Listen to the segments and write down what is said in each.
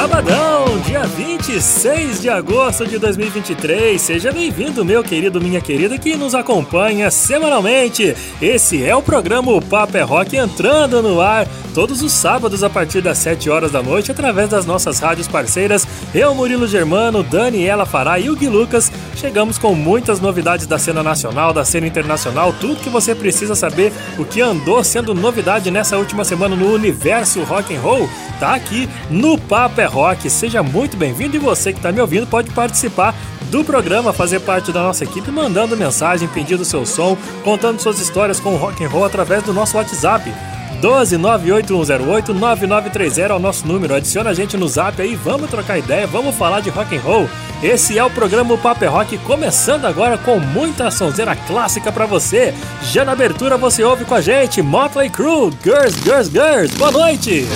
Sabadão, dia 26 de agosto de 2023. Seja bem-vindo, meu querido, minha querida, que nos acompanha semanalmente. Esse é o programa O Papo é Rock entrando no ar todos os sábados a partir das 7 horas da noite através das nossas rádios parceiras. Eu, Murilo Germano, Daniela Fará e o Gui Lucas chegamos com muitas novidades da cena nacional, da cena internacional, tudo que você precisa saber, o que andou sendo novidade nessa última semana no universo rock and roll, tá aqui no Papo é Rock. Seja muito bem-vindo e você que está me ouvindo pode participar do programa, fazer parte da nossa equipe, mandando mensagem, pedindo seu som, contando suas histórias com o rock and roll através do nosso WhatsApp 12 98108 9930 é o nosso número. Adiciona a gente no zap aí, vamos trocar ideia, vamos falar de rock and roll. Esse é o programa Paper Rock, começando agora com muita sonzeira clássica para você. Já na abertura você ouve com a gente Motley Crue, Girls, Girls, Girls. Boa noite!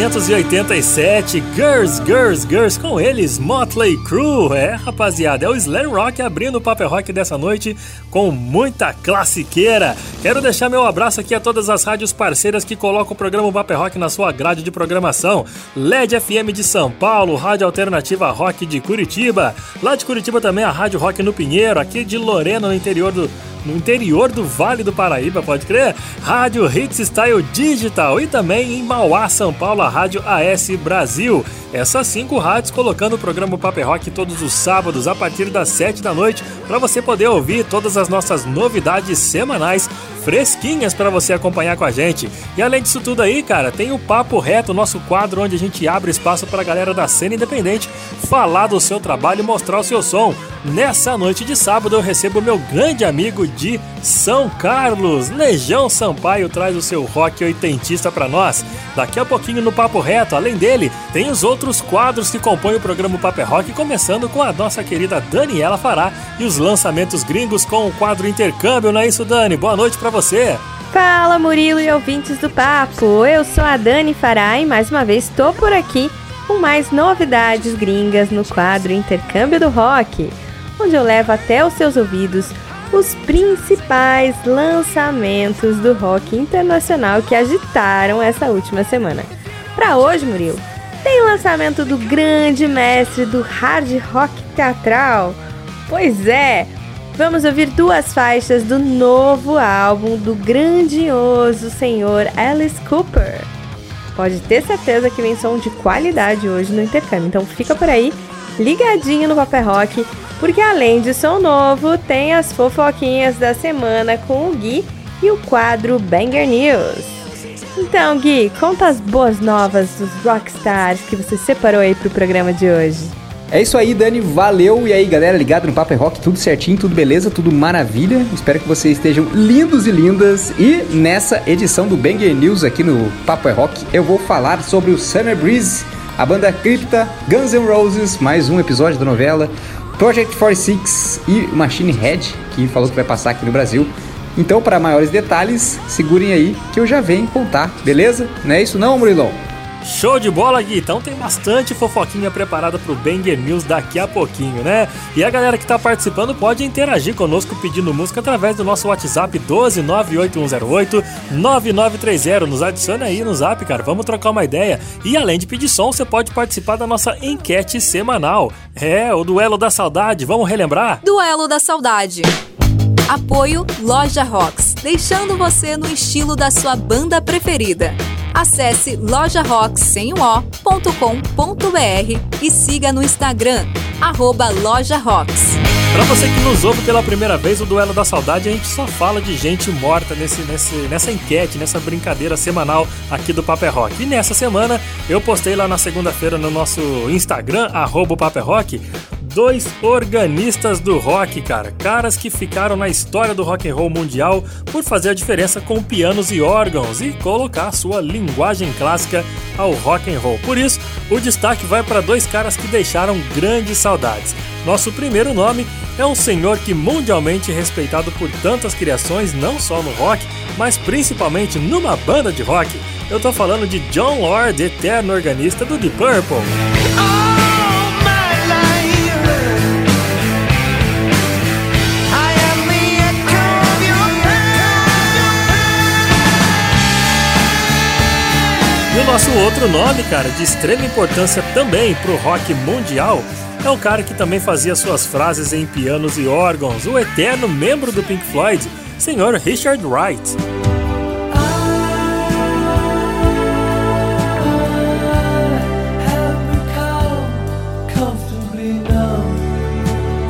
1987, Girls, Girls, Girls, com eles, Motley Crue. É, rapaziada, é o Slam Rock abrindo o Paper Rock dessa noite com muita classiqueira. Quero deixar meu abraço aqui a todas as rádios parceiras que colocam o programa Paper Rock na sua grade de programação. LED FM de São Paulo, Rádio Alternativa Rock de Curitiba. Lá de Curitiba também a Rádio Rock no Pinheiro, aqui de Lorena, no interior do no interior do Vale do Paraíba, pode crer? Rádio Hits Style Digital e também em Mauá, São Paulo, a Rádio AS Brasil. Essas cinco rádios colocando o programa Paper Rock todos os sábados a partir das sete da noite para você poder ouvir todas as nossas novidades semanais fresquinhas para você acompanhar com a gente. E além disso tudo aí, cara, tem o Papo Reto, nosso quadro onde a gente abre espaço para a galera da cena independente falar do seu trabalho e mostrar o seu som. Nessa noite de sábado eu recebo meu grande amigo de São Carlos, Legião Sampaio traz o seu rock oitentista para nós. Daqui a pouquinho no Papo Reto, além dele, tem os outros quadros que compõem o programa Papo Rock, começando com a nossa querida Daniela Fará e os lançamentos gringos com o quadro Intercâmbio, não é isso, Dani? Boa noite para você. Fala Murilo e ouvintes do Papo, eu sou a Dani Fará e mais uma vez estou por aqui com mais novidades gringas no quadro Intercâmbio do Rock onde eu levo até os seus ouvidos os principais lançamentos do rock internacional que agitaram essa última semana. Para hoje, Murilo, tem lançamento do grande mestre do hard rock teatral. Pois é, vamos ouvir duas faixas do novo álbum do grandioso senhor Alice Cooper. Pode ter certeza que vem som de qualidade hoje no intercâmbio, então fica por aí, ligadinho no Papel Rock porque além de som novo, tem as fofoquinhas da semana com o Gui e o quadro Banger News. Então, Gui, conta as boas novas dos rockstars que você separou aí pro programa de hoje. É isso aí, Dani, valeu. E aí, galera, ligado no Papo é Rock, tudo certinho, tudo beleza, tudo maravilha. Espero que vocês estejam lindos e lindas. E nessa edição do Banger News aqui no Papo é Rock, eu vou falar sobre o Summer Breeze, a banda Cripta, Guns N' Roses, mais um episódio da novela, Project 46 e Machine Head, que falou que vai passar aqui no Brasil. Então, para maiores detalhes, segurem aí que eu já venho contar, beleza? Não é isso não, Murilão? Show de bola, Gui! Então tem bastante fofoquinha preparada pro Banger News daqui a pouquinho, né? E a galera que tá participando pode interagir conosco pedindo música através do nosso WhatsApp 12 98108 9930. Nos adicione aí no zap, cara. Vamos trocar uma ideia. E além de pedir som, você pode participar da nossa enquete semanal. É, o Duelo da Saudade. Vamos relembrar? Duelo da Saudade. Apoio Loja Rocks, deixando você no estilo da sua banda preferida. Acesse lojarocks.com.br e siga no Instagram, lojarocks. Para você que nos ouve pela primeira vez, o Duelo da Saudade, a gente só fala de gente morta nesse, nesse, nessa enquete, nessa brincadeira semanal aqui do Paper Rock. E nessa semana, eu postei lá na segunda-feira no nosso Instagram, arroba Paper Rock, dois organistas do rock, cara. Caras que ficaram na história do rock and roll mundial por fazer a diferença com pianos e órgãos e colocar sua linguagem clássica ao rock and roll. Por isso, o destaque vai para dois caras que deixaram grandes saudades. Nosso primeiro nome é um senhor que mundialmente respeitado por tantas criações, não só no rock, mas principalmente numa banda de rock. Eu tô falando de John Lord, eterno organista do Deep Purple. Nosso outro nome, cara, de extrema importância também pro rock mundial, é o cara que também fazia suas frases em pianos e órgãos, o eterno membro do Pink Floyd, senhor Richard Wright.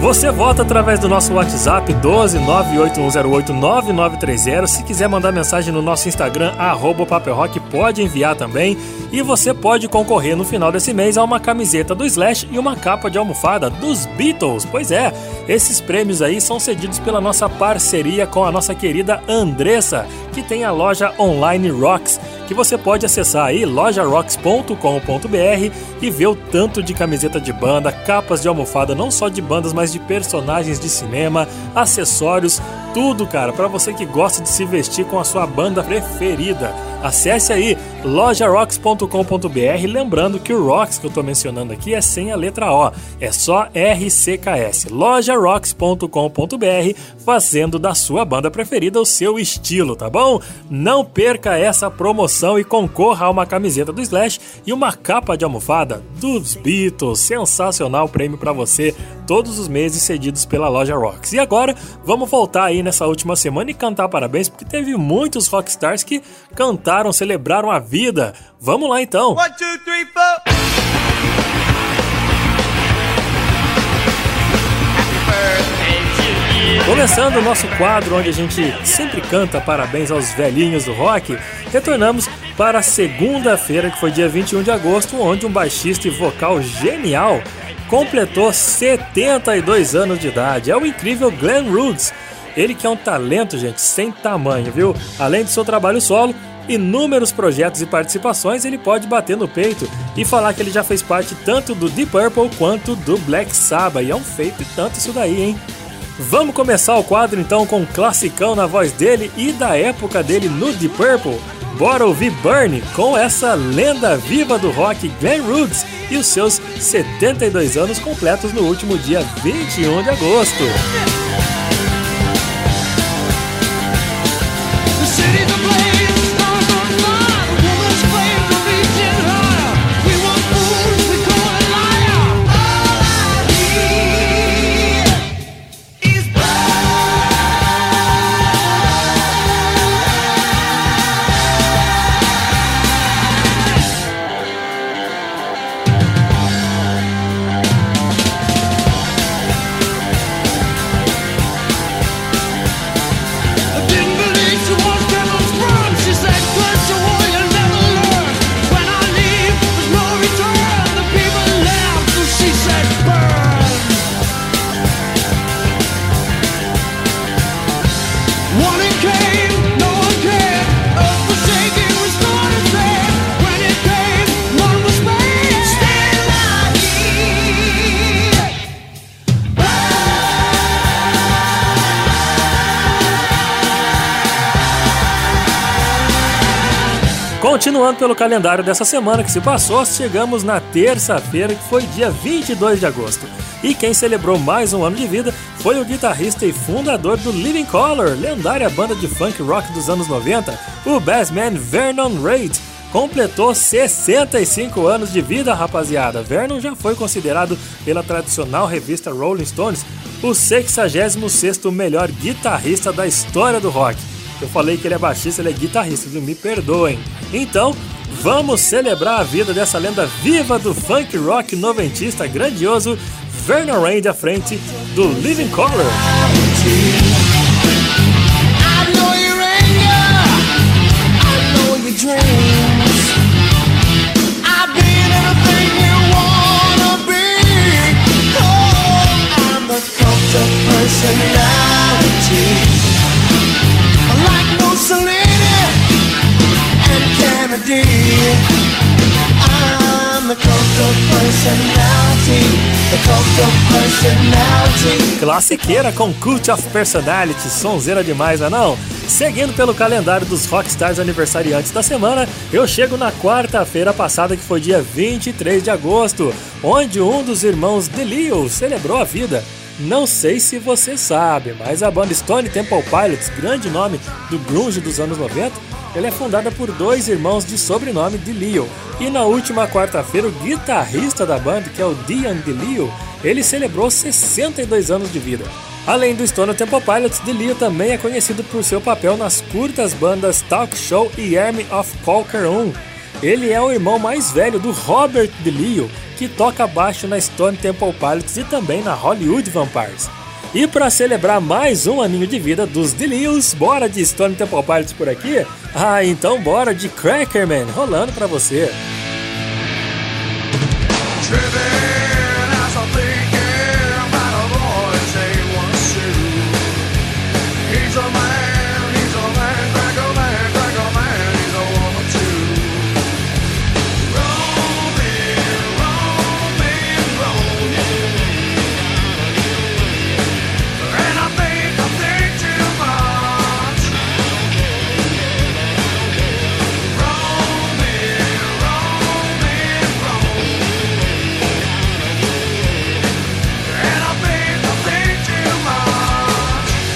Você vota através do nosso WhatsApp 12 9930. Se quiser mandar mensagem no nosso Instagram, arroba pode enviar também. E você pode concorrer no final desse mês a uma camiseta do Slash e uma capa de almofada dos Beatles. Pois é, esses prêmios aí são cedidos pela nossa parceria com a nossa querida Andressa, que tem a loja online Rocks que você pode acessar aí lojarocks.com.br e ver o tanto de camiseta de banda, capas de almofada, não só de bandas, mas de personagens de cinema, acessórios, tudo, cara, para você que gosta de se vestir com a sua banda preferida. Acesse aí lojarocks.com.br. Lembrando que o Rocks que eu estou mencionando aqui é sem a letra O, é só RCKS. lojarocks.com.br, fazendo da sua banda preferida o seu estilo, tá bom? Não perca essa promoção e concorra a uma camiseta do Slash e uma capa de almofada dos Beatles. Sensacional prêmio para você todos os meses cedidos pela loja Rocks. E agora, vamos voltar aí nessa última semana e cantar parabéns, porque teve muitos rockstars que cantaram, celebraram a vida. Vamos lá então! One, two, three, Começando o nosso quadro onde a gente sempre canta parabéns aos velhinhos do rock, retornamos para segunda-feira, que foi dia 21 de agosto, onde um baixista e vocal genial completou 72 anos de idade. É o incrível Glenn Rhodes. Ele que é um talento, gente, sem tamanho, viu? Além do seu trabalho solo, inúmeros projetos e participações, ele pode bater no peito e falar que ele já fez parte tanto do Deep Purple quanto do Black Sabbath. E é um feito e tanto isso daí, hein? Vamos começar o quadro então com um classicão na voz dele e da época dele no Deep Purple. Bora ouvir Burn com essa lenda viva do rock Glenn Rhodes e os seus 72 anos completos no último dia 21 de agosto. Continuando pelo calendário dessa semana que se passou, chegamos na terça-feira, que foi dia 22 de agosto. E quem celebrou mais um ano de vida foi o guitarrista e fundador do Living Color, lendária banda de funk rock dos anos 90, o bassman Vernon Reid. Completou 65 anos de vida, rapaziada. Vernon já foi considerado pela tradicional revista Rolling Stones o 66º melhor guitarrista da história do rock. Eu falei que ele é baixista, ele é guitarrista? Me perdoem. Então, vamos celebrar a vida dessa lenda viva do funk rock noventista grandioso, Vernon Reid à frente do Living Color. personality Classiqueira com Cult of Personality, sonzeira demais, não é não? Seguindo pelo calendário dos rockstars aniversariantes da semana, eu chego na quarta-feira passada, que foi dia 23 de agosto, onde um dos irmãos DeLeo celebrou a vida. Não sei se você sabe, mas a banda Stone Temple Pilots, grande nome do grunge dos anos 90, ela é fundada por dois irmãos de sobrenome DeLeo. E na última quarta-feira, o guitarrista da banda, que é o Dion DeLeo, ele celebrou 62 anos de vida. Além do Stone Temple Pilots, DeLeo também é conhecido por seu papel nas curtas bandas Talk Show e Army of Qualquer Um. Ele é o irmão mais velho do Robert DeLeo, que toca baixo na Stone Temple Pilots e também na Hollywood Vampires. E para celebrar mais um aninho de vida dos DeLeos, bora de Stone Temple Pilots por aqui? Ah, então bora de Crackerman rolando para você.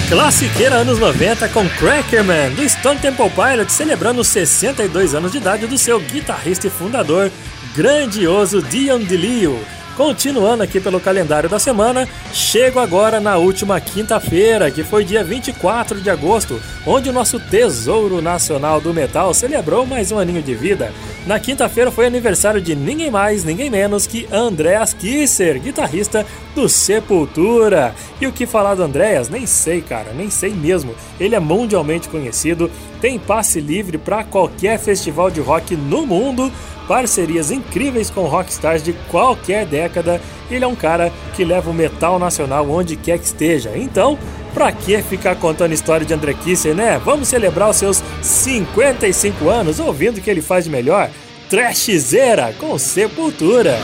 Classiqueira anos 90 com Crackerman, do Stone Temple Pilots, celebrando os 62 anos de idade do seu guitarrista e fundador, grandioso Dion DeLeo. Continuando aqui pelo calendário da semana, chego agora na última quinta-feira, que foi dia 24 de agosto, onde o nosso Tesouro Nacional do Metal celebrou mais um aninho de vida. Na quinta-feira foi aniversário de ninguém mais, ninguém menos que Andreas Kisser, guitarrista do Sepultura. E o que falar do Andreas? Nem sei, cara, nem sei mesmo. Ele é mundialmente conhecido, tem passe livre para qualquer festival de rock no mundo parcerias incríveis com rockstars de qualquer década. Ele é um cara que leva o metal nacional onde quer que esteja. Então, pra que ficar contando história de André Kisser, né? Vamos celebrar os seus 55 anos ouvindo o que ele faz de melhor. Trashzeira com Sepultura.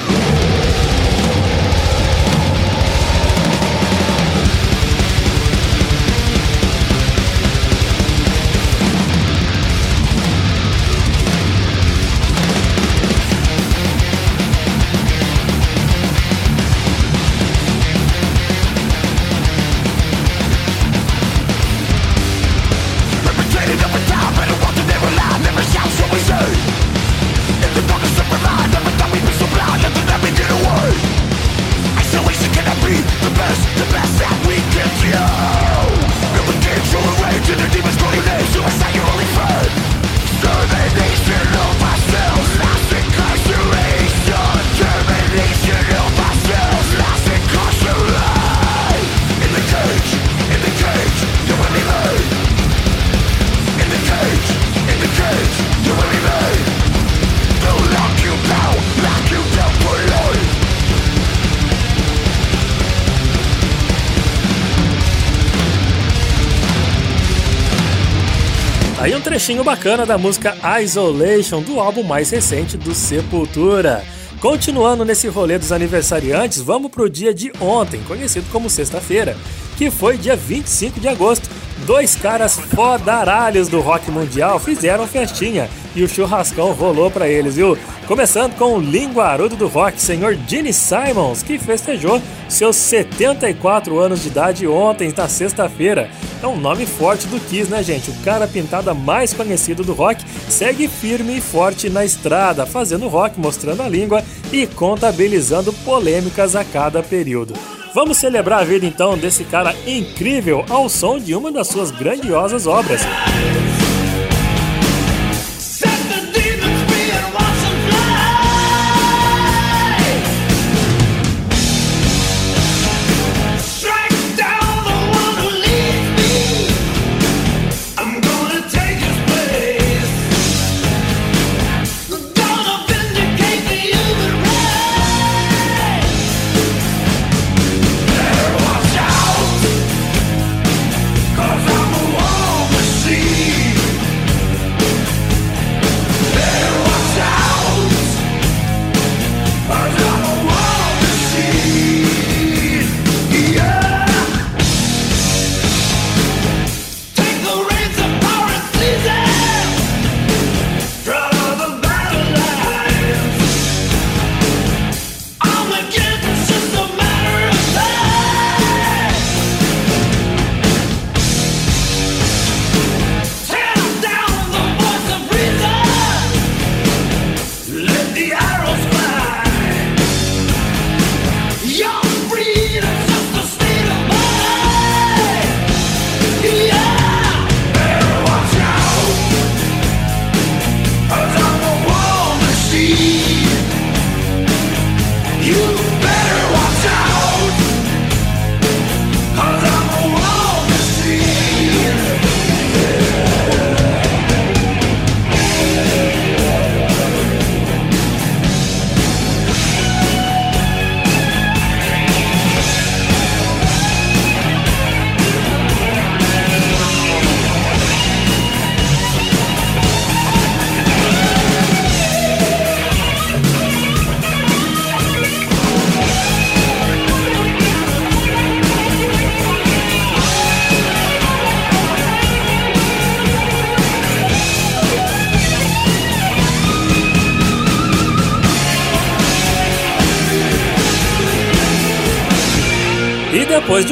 Trechinho bacana da música Isolation do álbum mais recente do Sepultura. Continuando nesse rolê dos aniversariantes, vamos pro dia de ontem, conhecido como sexta-feira, que foi dia 25 de agosto. Dois caras fodaralhos do rock mundial fizeram festinha e o churrascão rolou para eles, viu? Começando com o linguarudo do rock, senhor Gene Simons, que festejou seus 74 anos de idade ontem, na sexta-feira. É um nome forte do Kiss, né, gente? O cara pintada mais conhecido do rock segue firme e forte na estrada, fazendo rock, mostrando a língua e contabilizando polêmicas a cada período. Vamos celebrar a vida então desse cara incrível ao som de uma das suas grandiosas obras.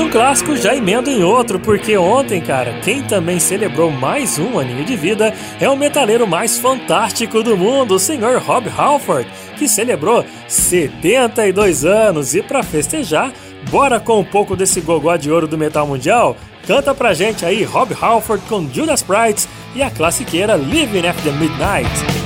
Um clássico, já emendo em outro, porque ontem, cara, quem também celebrou mais um aninho de vida é o metaleiro mais fantástico do mundo, o senhor Rob Halford, que celebrou 72 anos. E para festejar, bora com um pouco desse gogó de ouro do metal mundial? Canta pra gente aí Rob Halford com Judas Priest e a classiqueira Living After Midnight.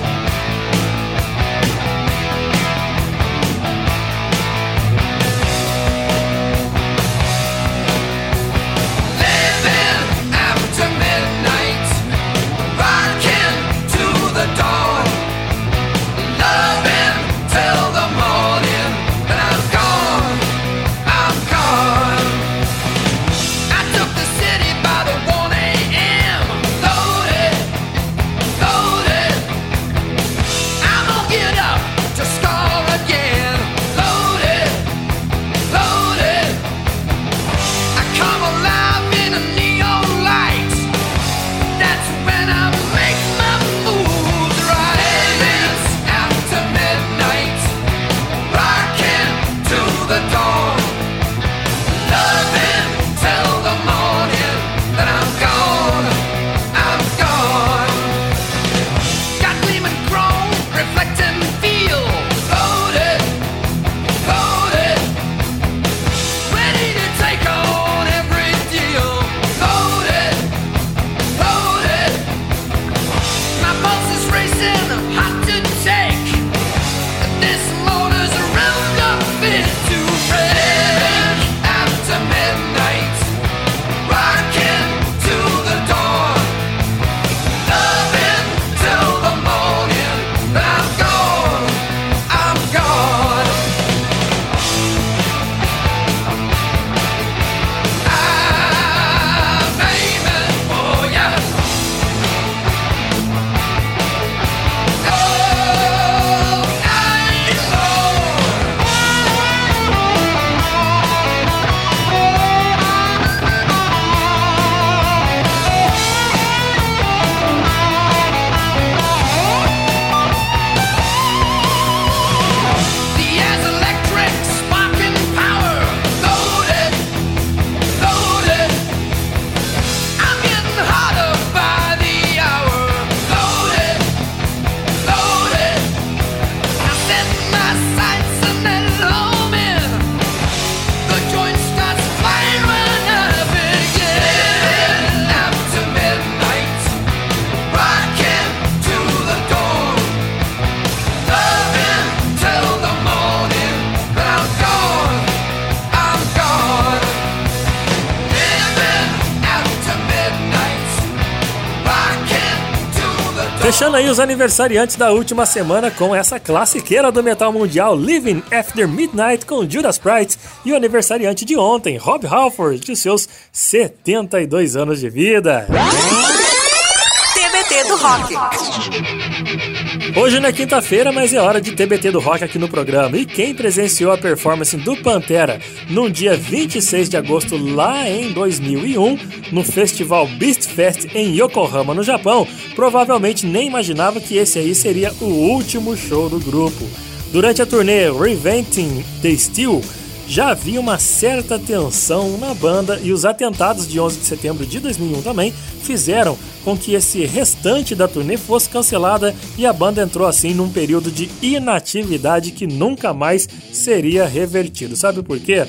Os aniversariantes da última semana com essa classiqueira do metal mundial Living After Midnight com Judas Priest e o aniversariante de ontem, Rob Halford, de seus 72 anos de vida. TBT do Rock. Hoje não é quinta-feira, mas é hora de TBT do Rock aqui no programa. E quem presenciou a performance do Pantera no dia 26 de agosto lá em 2001, no festival Beast Fest em Yokohama, no Japão, provavelmente nem imaginava que esse aí seria o último show do grupo. Durante a turnê Reinventing the Steel, já havia uma certa tensão na banda e os atentados de 11 de setembro de 2001 também fizeram com que esse restante da turnê fosse cancelada e a banda entrou assim num período de inatividade que nunca mais seria revertido. Sabe por quê?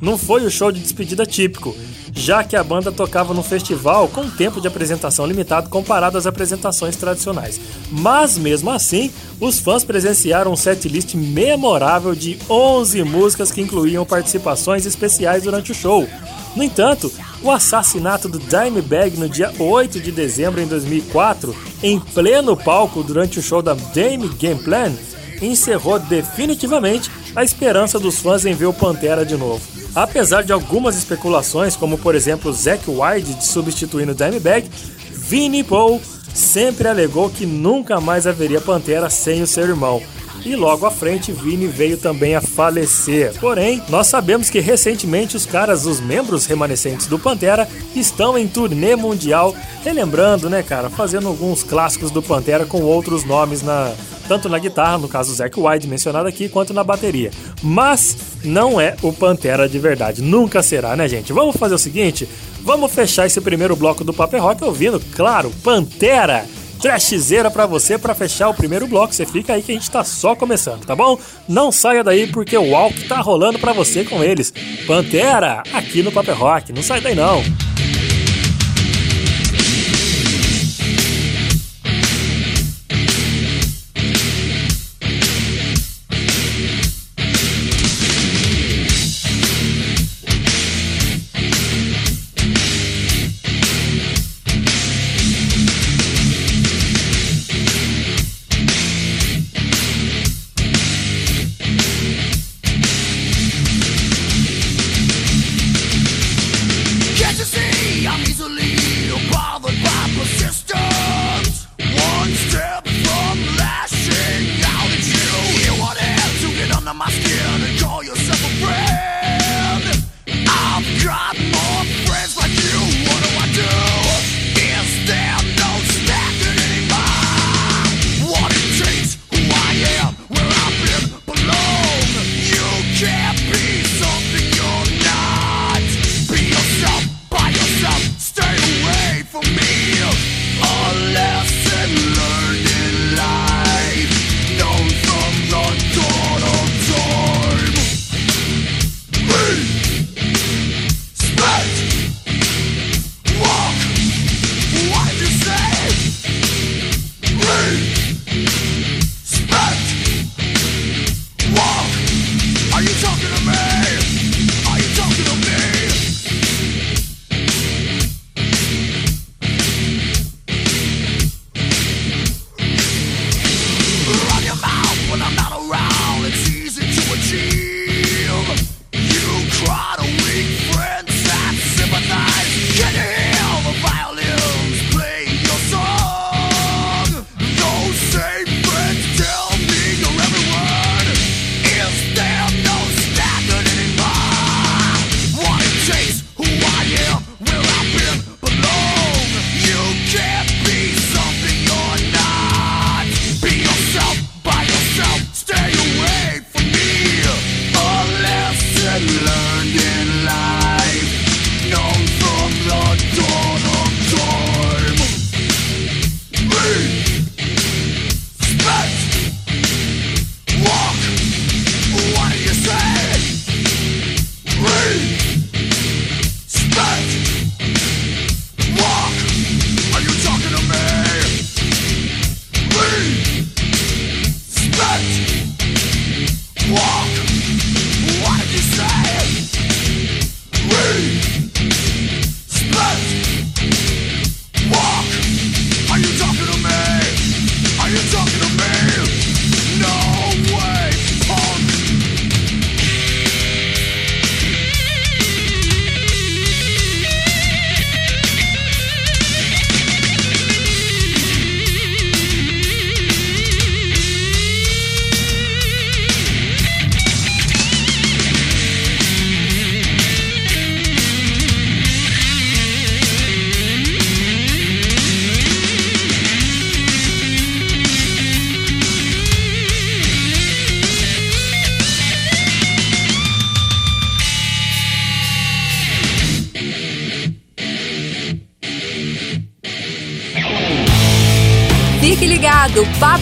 Não foi o show de despedida típico, já que a banda tocava no festival com tempo de apresentação limitado comparado às apresentações tradicionais. Mas mesmo assim, os fãs presenciaram um setlist memorável de 11 músicas que incluíam participações especiais durante o show. No entanto, o assassinato do Dimebag no dia 8 de dezembro de 2004, em pleno palco durante o show da Dame Game Plan, encerrou definitivamente a esperança dos fãs em ver o Pantera de novo. Apesar de algumas especulações, como por exemplo Zack Wilde substituindo Dimebag, Vinnie Paul sempre alegou que nunca mais haveria Pantera sem o seu irmão, e logo à frente Vini veio também a falecer. Porém, nós sabemos que recentemente os caras, os membros remanescentes do Pantera, estão em turnê mundial, relembrando, né, cara, fazendo alguns clássicos do Pantera com outros nomes na tanto na guitarra, no caso Zack White mencionado aqui, quanto na bateria. Mas não é o Pantera de verdade. Nunca será, né, gente? Vamos fazer o seguinte: vamos fechar esse primeiro bloco do Paper Rock ouvindo, claro, Pantera. Trashzeira pra você para fechar o primeiro bloco. Você fica aí que a gente tá só começando, tá bom? Não saia daí porque o Walk tá rolando para você com eles. Pantera, aqui no Paper Rock. Não sai daí não.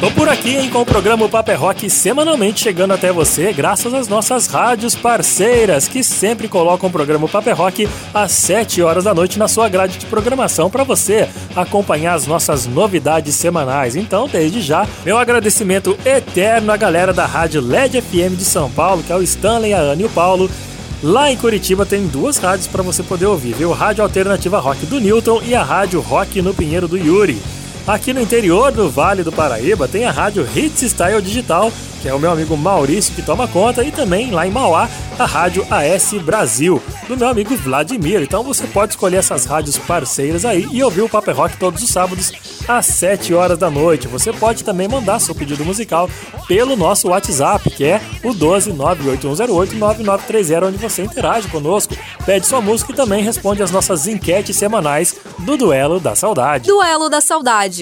Tô por aqui hein, com o programa Paper Rock semanalmente chegando até você graças às nossas rádios parceiras que sempre colocam o programa Paper Rock às 7 horas da noite na sua grade de programação para você acompanhar as nossas novidades semanais. Então, desde já, meu agradecimento eterno à galera da rádio LED FM de São Paulo, que é o Stanley, a Ana e o Paulo. Lá em Curitiba tem duas rádios para você poder ouvir, viu? Rádio Alternativa Rock do Newton e a Rádio Rock no Pinheiro do Yuri. Aqui no interior do Vale do Paraíba tem a rádio Hits Style Digital, que é o meu amigo Maurício que toma conta, e também lá em Mauá, a rádio AS Brasil, do meu amigo Vladimir. Então você pode escolher essas rádios parceiras aí e ouvir o Paper Rock todos os sábados às 7 horas da noite. Você pode também mandar seu pedido musical pelo nosso WhatsApp, que é o 12981089930, onde você interage conosco, pede sua música e também responde às nossas enquetes semanais do Duelo da Saudade. Duelo da Saudade.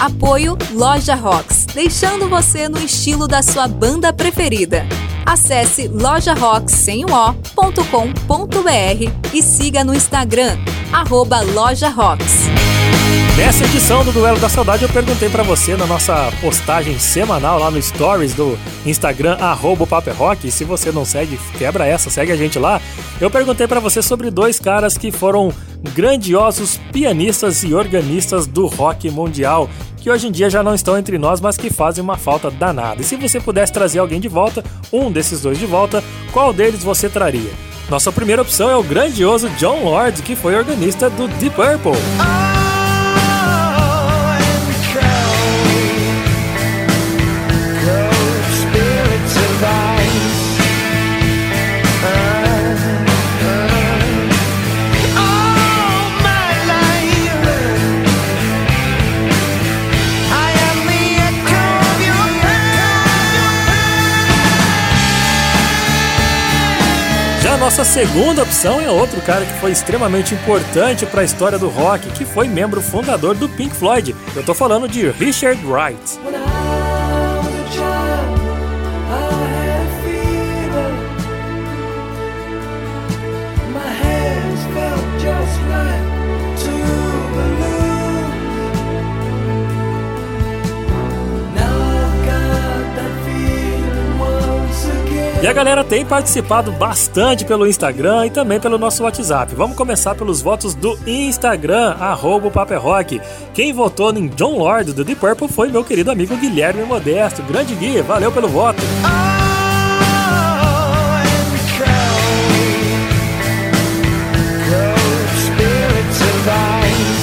Apoio Loja Rocks, deixando você no estilo da sua banda preferida. Acesse lojarocks.com.br e siga no Instagram, arroba Loja Rocks. Nessa edição do Duelo da Saudade eu perguntei para você na nossa postagem semanal lá no Stories do Instagram arroba Paper Rock, e se você não segue, quebra essa, segue a gente lá. Eu perguntei para você sobre dois caras que foram grandiosos pianistas e organistas do rock mundial, que hoje em dia já não estão entre nós, mas que fazem uma falta danada. E se você pudesse trazer alguém de volta, um desses dois de volta, qual deles você traria? Nossa primeira opção é o grandioso John Lord, que foi organista do Deep Purple. Nossa segunda opção é outro cara que foi extremamente importante para a história do rock, que foi membro fundador do Pink Floyd. Eu tô falando de Richard Wright. E a galera tem participado bastante pelo Instagram e também pelo nosso WhatsApp. Vamos começar pelos votos do Instagram, arroba Rock. Quem votou em John Lord do Deep Purple foi meu querido amigo Guilherme Modesto. Grande Gui, valeu pelo voto.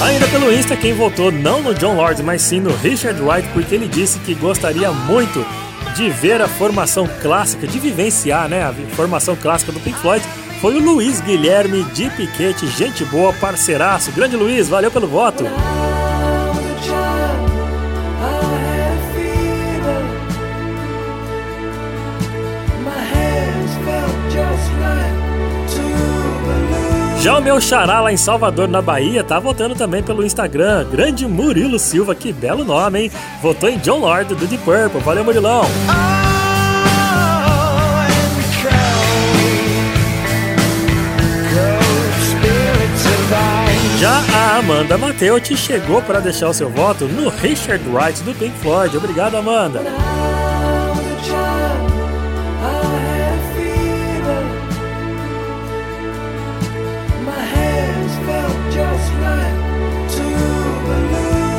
Ainda pelo Insta, quem votou não no John Lord, mas sim no Richard Wright, porque ele disse que gostaria muito de ver a formação clássica, de vivenciar né, a formação clássica do Pink Floyd, foi o Luiz Guilherme de Piquete, gente boa, parceiraço. Grande Luiz, valeu pelo voto. Já o meu xará lá em Salvador, na Bahia, tá votando também pelo Instagram. Grande Murilo Silva, que belo nome, hein? Votou em John Lord do Deep Purple. Valeu, Murilão! Já a Amanda Mateucci chegou para deixar o seu voto no Richard Wright do Pink Floyd. Obrigado, Amanda.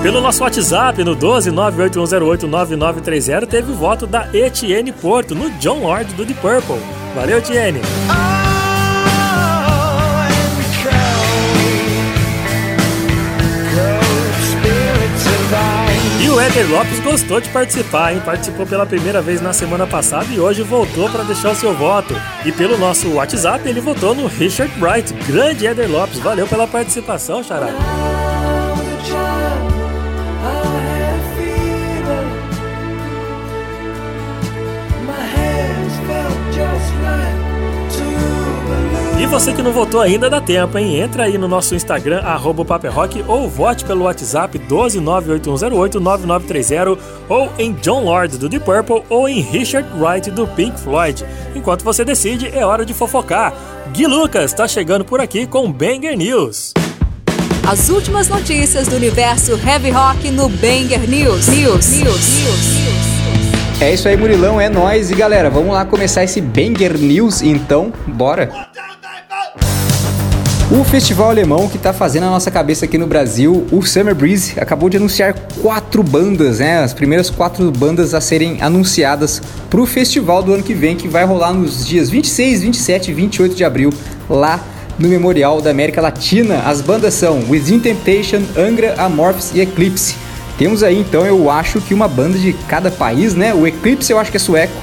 Pelo nosso WhatsApp, no 12981089930, teve o voto da Etienne Porto, no John Lord do The Purple. Valeu, Etienne! E o Éder Lopes gostou de participar, hein? Participou pela primeira vez na semana passada e hoje voltou para deixar o seu voto. E pelo nosso WhatsApp, ele votou no Richard Bright. Grande Éder Lopes, valeu pela participação, Xará. E você que não votou ainda dá tempo, hein? Entra aí no nosso Instagram, arroba Rock, ou vote pelo WhatsApp 12981089930 ou em John Lord do Deep Purple ou em Richard Wright do Pink Floyd. Enquanto você decide, é hora de fofocar. Gui Lucas está chegando por aqui com Banger News. As últimas notícias do universo heavy rock no Banger News. News. News. News. É isso aí, Murilão, é nós e galera, vamos lá começar esse Banger News, então, bora. O festival alemão que está fazendo a nossa cabeça aqui no Brasil, o Summer Breeze, acabou de anunciar quatro bandas, né? As primeiras quatro bandas a serem anunciadas para o festival do ano que vem, que vai rolar nos dias 26, 27 e 28 de abril, lá no Memorial da América Latina. As bandas são Within Temptation, Angra, Amorphis e Eclipse. Temos aí então, eu acho que uma banda de cada país, né? O Eclipse eu acho que é sueco,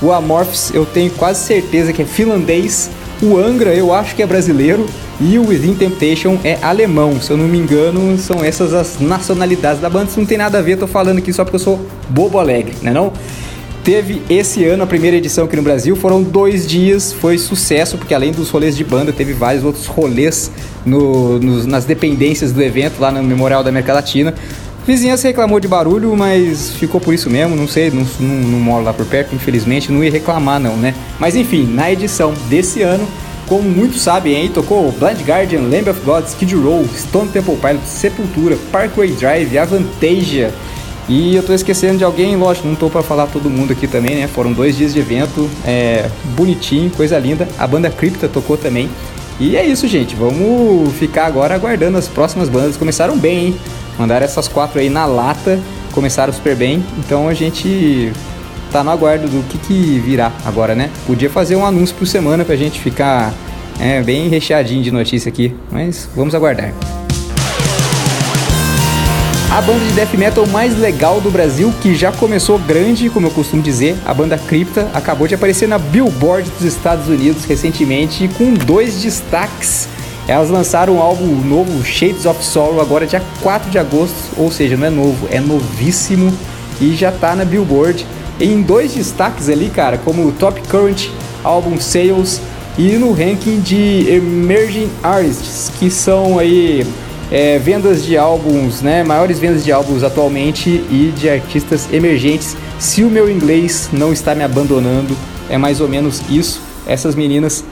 o Amorphis eu tenho quase certeza que é finlandês O Angra eu acho que é brasileiro e o Within Temptation é alemão. Se eu não me engano, são essas as nacionalidades da banda. Isso não tem nada a ver, tô falando aqui só porque eu sou bobo alegre, né não? Teve esse ano a primeira edição aqui no Brasil, foram dois dias, foi sucesso, porque além dos rolês de banda, teve vários outros rolês no, nos, nas dependências do evento lá no Memorial da América Latina. Vizinhança reclamou de barulho, mas ficou por isso mesmo, não sei, não, não, não moro lá por perto, infelizmente, não ia reclamar não, né? Mas enfim, na edição desse ano, como muitos sabem aí, tocou Blind Guardian, Lamb of God, Skid Row, Stone Temple Pilots, Sepultura, Parkway Drive, Avantasia, e eu tô esquecendo de alguém, lógico, não tô para falar todo mundo aqui também, né? Foram dois dias de evento, é, bonitinho, coisa linda. A banda Crypta tocou também. E é isso, gente. Vamos ficar agora aguardando as próximas bandas. Começaram bem, hein? Mandaram essas quatro aí na lata, começaram super bem. Então a gente tá no aguardo do que, que virá agora, né? Podia fazer um anúncio por semana pra gente ficar é, bem recheadinho de notícia aqui, mas vamos aguardar. A banda de death metal mais legal do Brasil, que já começou grande, como eu costumo dizer, a banda Crypta, acabou de aparecer na Billboard dos Estados Unidos recentemente com dois destaques. Elas lançaram um álbum novo, Shades of Sorrow, agora dia 4 de agosto, ou seja, não é novo, é novíssimo e já tá na Billboard em dois destaques ali, cara, como o Top Current Album Sales e no ranking de Emerging Artists, que são aí é, vendas de álbuns, né? Maiores vendas de álbuns atualmente e de artistas emergentes. Se o meu inglês não está me abandonando, é mais ou menos isso. Essas meninas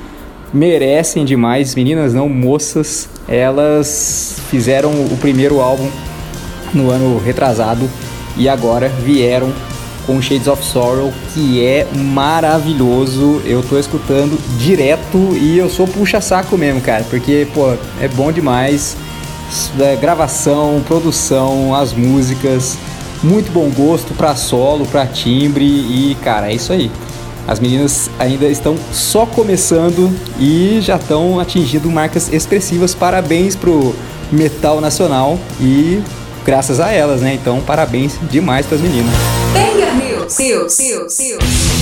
merecem demais, meninas não, moças. Elas fizeram o primeiro álbum no ano retrasado e agora vieram com Shades of Sorrow, que é maravilhoso. Eu tô escutando direto e eu sou puxa-saco mesmo, cara, porque, pô, é bom demais é, gravação, produção, as músicas, muito bom gosto para solo, para timbre e cara, é isso aí. As meninas ainda estão só começando e já estão atingindo marcas expressivas. Parabéns pro metal nacional e graças a elas, né? Então, parabéns demais para as meninas. Banger News, News, News, News.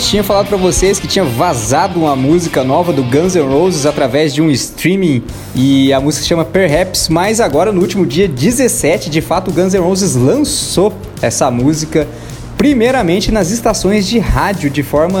Recentemente tinha falado para vocês que tinha vazado uma música nova do Guns N' Roses através de um streaming e a música se chama Perhaps, mas agora no último dia 17, de fato, o Guns N' Roses lançou essa música primeiramente nas estações de rádio, de forma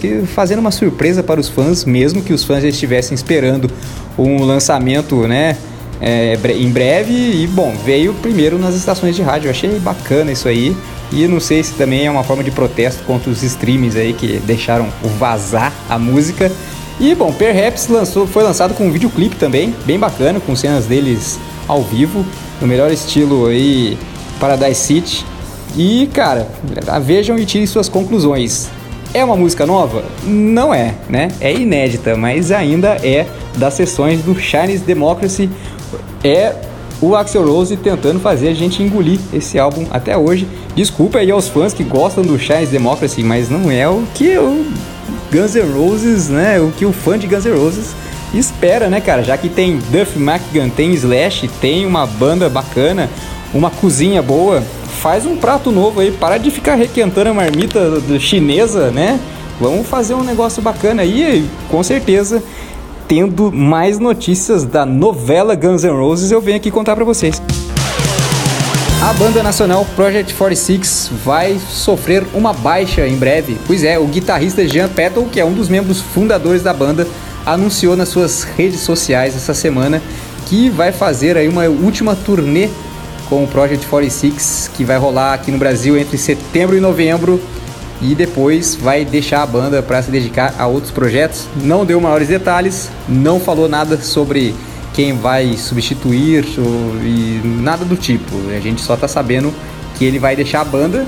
que fazendo uma surpresa para os fãs, mesmo que os fãs já estivessem esperando um lançamento, né? É, em breve e bom, veio primeiro nas estações de rádio. Eu achei bacana isso aí. E não sei se também é uma forma de protesto contra os streams aí que deixaram vazar a música. E bom, Perhaps lançou, foi lançado com um videoclipe também, bem bacana, com cenas deles ao vivo, no melhor estilo aí Paradise City. E cara, vejam e tirem suas conclusões. É uma música nova? Não é, né? É inédita, mas ainda é das sessões do Chinese Democracy. É o Axel Rose tentando fazer a gente engolir esse álbum até hoje. Desculpa aí aos fãs que gostam do Chinese Democracy, mas não é o que o Guns N' Roses, né? O que o fã de Guns N' Roses espera, né, cara? Já que tem Duff McGann, tem Slash, tem uma banda bacana, uma cozinha boa, faz um prato novo aí, para de ficar requentando a marmita chinesa, né? Vamos fazer um negócio bacana aí, com certeza tendo mais notícias da novela Guns N' Roses, eu venho aqui contar para vocês. A banda nacional Project 46 vai sofrer uma baixa em breve. Pois é, o guitarrista Jean Petal, que é um dos membros fundadores da banda, anunciou nas suas redes sociais essa semana que vai fazer aí uma última turnê com o Project 46, que vai rolar aqui no Brasil entre setembro e novembro e depois vai deixar a banda para se dedicar a outros projetos. Não deu maiores detalhes, não falou nada sobre quem vai substituir e nada do tipo. A gente só tá sabendo que ele vai deixar a banda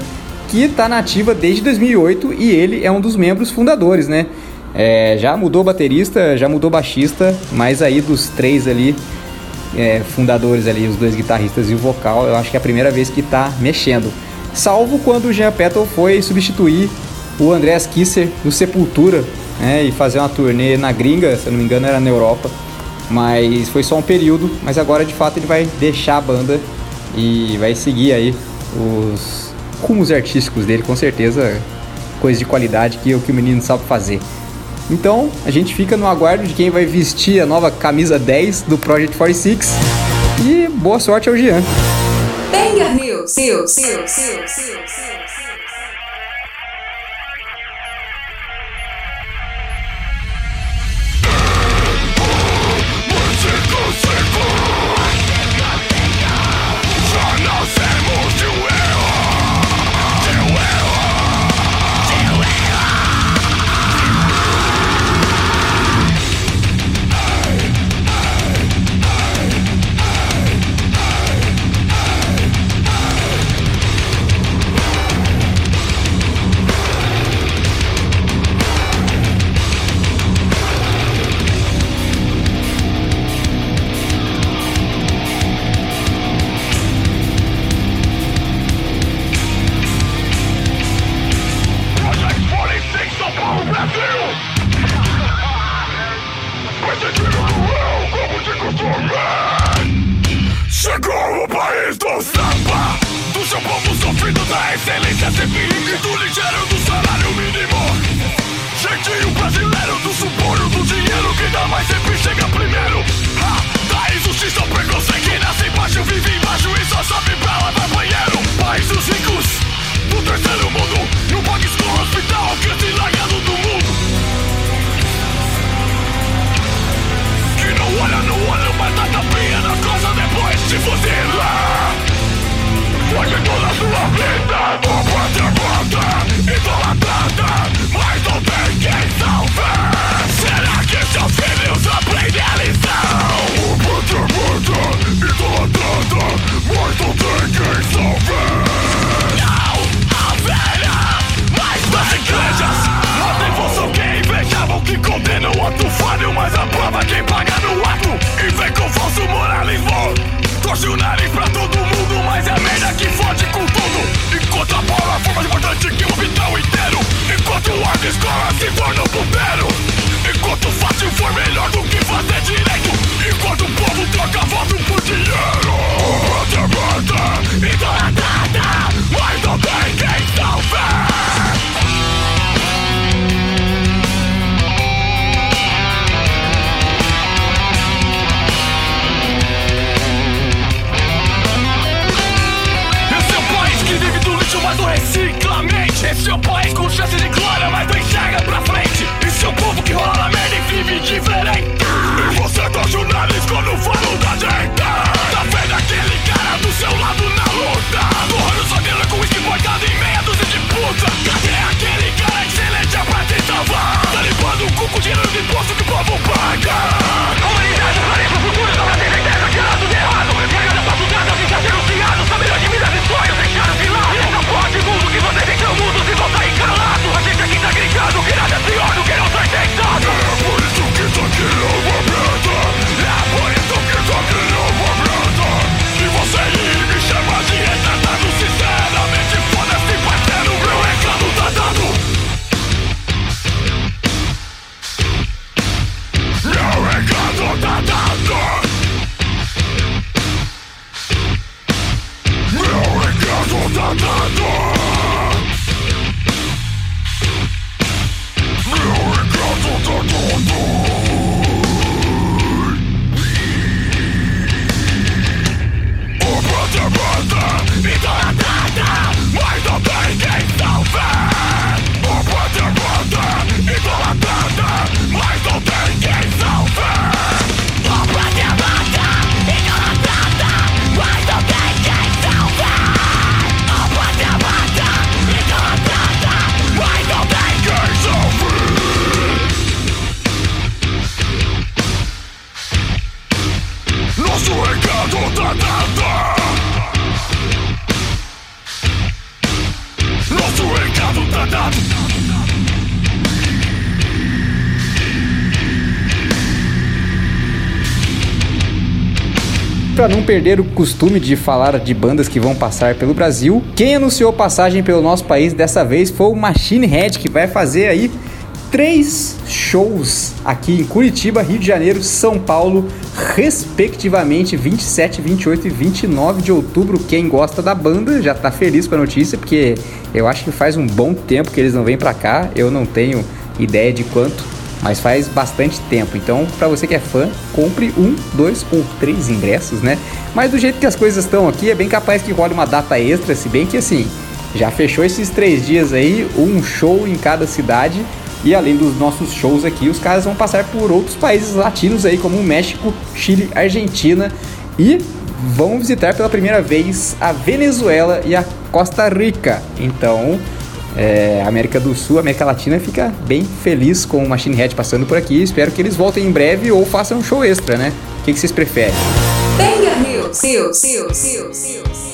que está nativa desde 2008 e ele é um dos membros fundadores, né? É, já mudou baterista, já mudou baixista, mas aí dos três ali é, fundadores ali, os dois guitarristas e o vocal, eu acho que é a primeira vez que está mexendo salvo quando o Jean Petal foi substituir o Andreas Kisser do Sepultura né, e fazer uma turnê na gringa, se eu não me engano era na Europa, mas foi só um período, mas agora de fato ele vai deixar a banda e vai seguir aí os rumos artísticos dele, com certeza coisa de qualidade que o que o menino sabe fazer. Então, a gente fica no aguardo de quem vai vestir a nova camisa 10 do Project 46 e boa sorte ao Jean. Banger News. News. News. News. Não perder o costume de falar de bandas que vão passar pelo Brasil, quem anunciou passagem pelo nosso país dessa vez foi o Machine Head, que vai fazer aí três shows aqui em Curitiba, Rio de Janeiro, São Paulo, respectivamente 27, 28 e 29 de outubro. Quem gosta da banda já tá feliz com a notícia, porque eu acho que faz um bom tempo que eles não vêm para cá. Eu não tenho ideia de quanto, mas faz bastante tempo. Então, para você que é fã, compre um, dois ou três ingressos, né? Mas do jeito que as coisas estão aqui, é bem capaz que role uma data extra, se bem que assim, já fechou esses três dias aí, um show em cada cidade. E além dos nossos shows aqui, os caras vão passar por outros países latinos aí, como México, Chile, Argentina e vão visitar pela primeira vez a Venezuela e a Costa Rica. Então, é, América do Sul, América Latina fica bem feliz com o Machine Head passando por aqui. Espero que eles voltem em breve ou façam um show extra, né? O que, que vocês preferem? Banger News, News, News, News, News.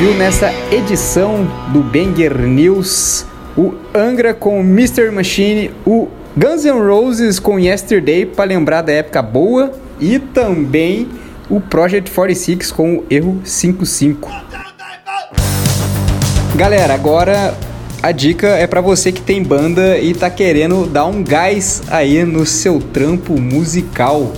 Ouviu nessa edição do Banger News o Angra com Mr. Machine, o Guns N' Roses com Yesterday para lembrar da época boa e também o Project 46 com o Erro 55. Galera, agora a dica é para você que tem banda e tá querendo dar um gás aí no seu trampo musical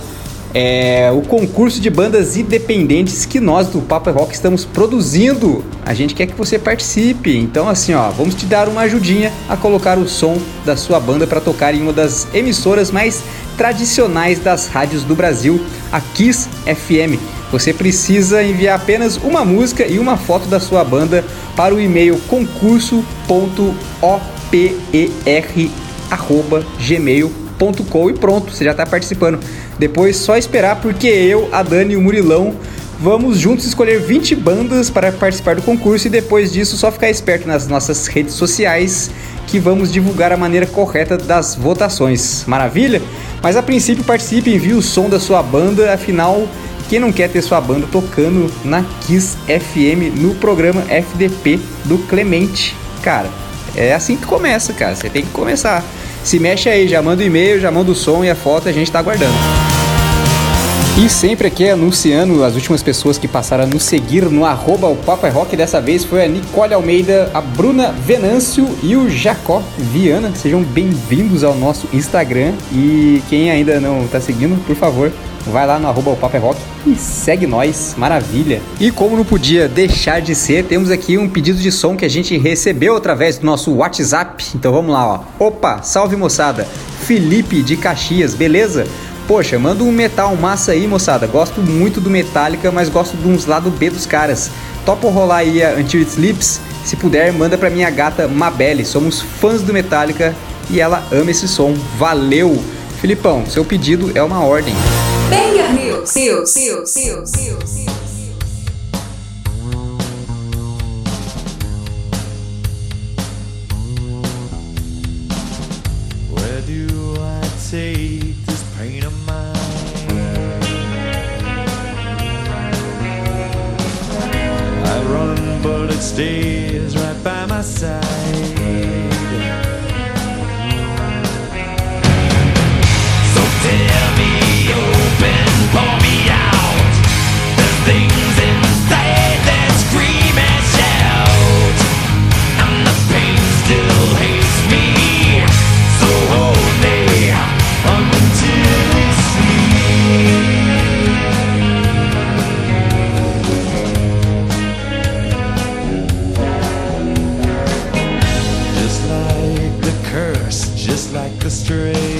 é o concurso de bandas independentes que nós do Papo Rock estamos produzindo. A gente quer que você participe. Então, assim, ó, vamos te dar uma ajudinha a colocar o som da sua banda para tocar em uma das emissoras mais tradicionais das rádios do Brasil, a Kiss FM. Você precisa enviar apenas uma música e uma foto da sua banda para o e-mail concurso.oper@gmail.com e pronto, você já está participando. Depois só esperar porque eu, a Dani e o Murilão vamos juntos escolher 20 bandas para participar do concurso e depois disso só ficar esperto nas nossas redes sociais que vamos divulgar a maneira correta das votações. Maravilha? Mas a princípio participe, envie o som da sua banda, afinal quem não quer ter sua banda tocando na Kiss FM no programa FDP do Clemente? Cara, é assim que começa, cara. Você tem que começar. Se mexe aí, já manda o e-mail, já manda o som e a foto, a gente tá aguardando. E sempre aqui anunciando as últimas pessoas que passaram a nos seguir no arroba o Papo é Rock. Dessa vez foi a Nicole Almeida, a Bruna Venâncio e o Jacó Viana. Sejam bem-vindos ao nosso Instagram. E quem ainda não tá seguindo, por favor, vai lá no arroba o é Rock e segue nós, maravilha. E como não podia deixar de ser, temos aqui um pedido de som que a gente recebeu através do nosso WhatsApp. Então vamos lá, ó. Opa, salve moçada. Felipe de Caxias, beleza? Poxa, manda um metal massa aí, moçada. Gosto muito do Metallica, mas gosto de uns lado B dos caras. Topo rolar aí a Until It Sleeps? Se puder, manda pra minha gata Mabelle. Somos fãs do Metallica e ela ama esse som. Valeu! Filipão, seu pedido é uma ordem. Banger News, News, News, News, News. Where do I take this pain of mine? I run, but it stays right by my side. straight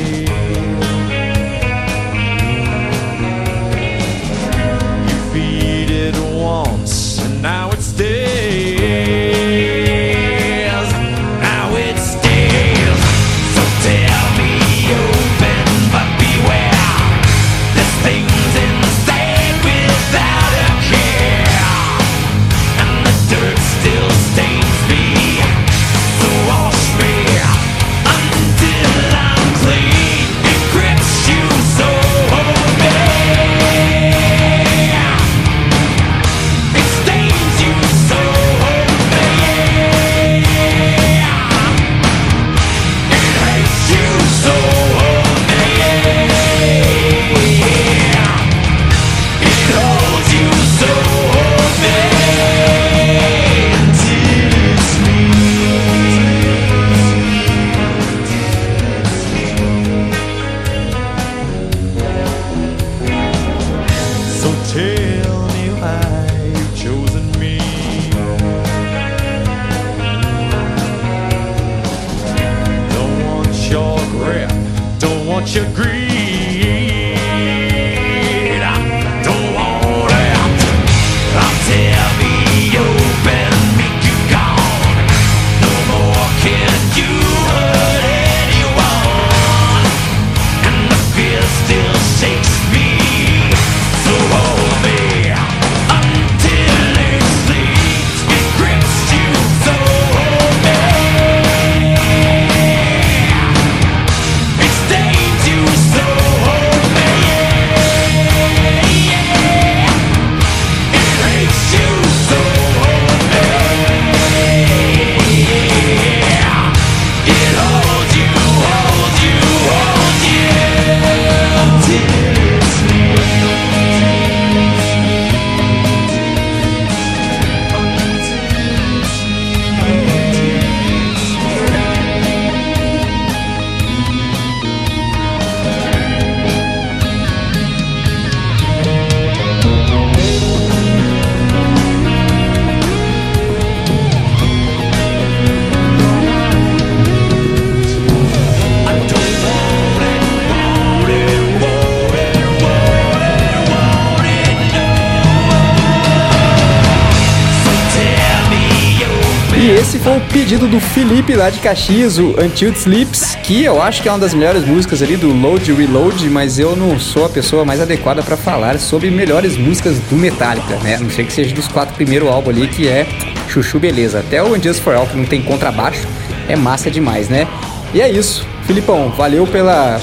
lá de Caxias, o Until It Sleeps, que eu acho que é uma das melhores músicas ali do Load Reload, mas eu não sou a pessoa mais adequada para falar sobre melhores músicas do Metallica, né? Não sei que seja dos quatro primeiros álbuns ali, que é chuchu beleza. Até o Unjust for All, que não tem contrabaixo, é massa demais, né? E é isso. Filipão, valeu pela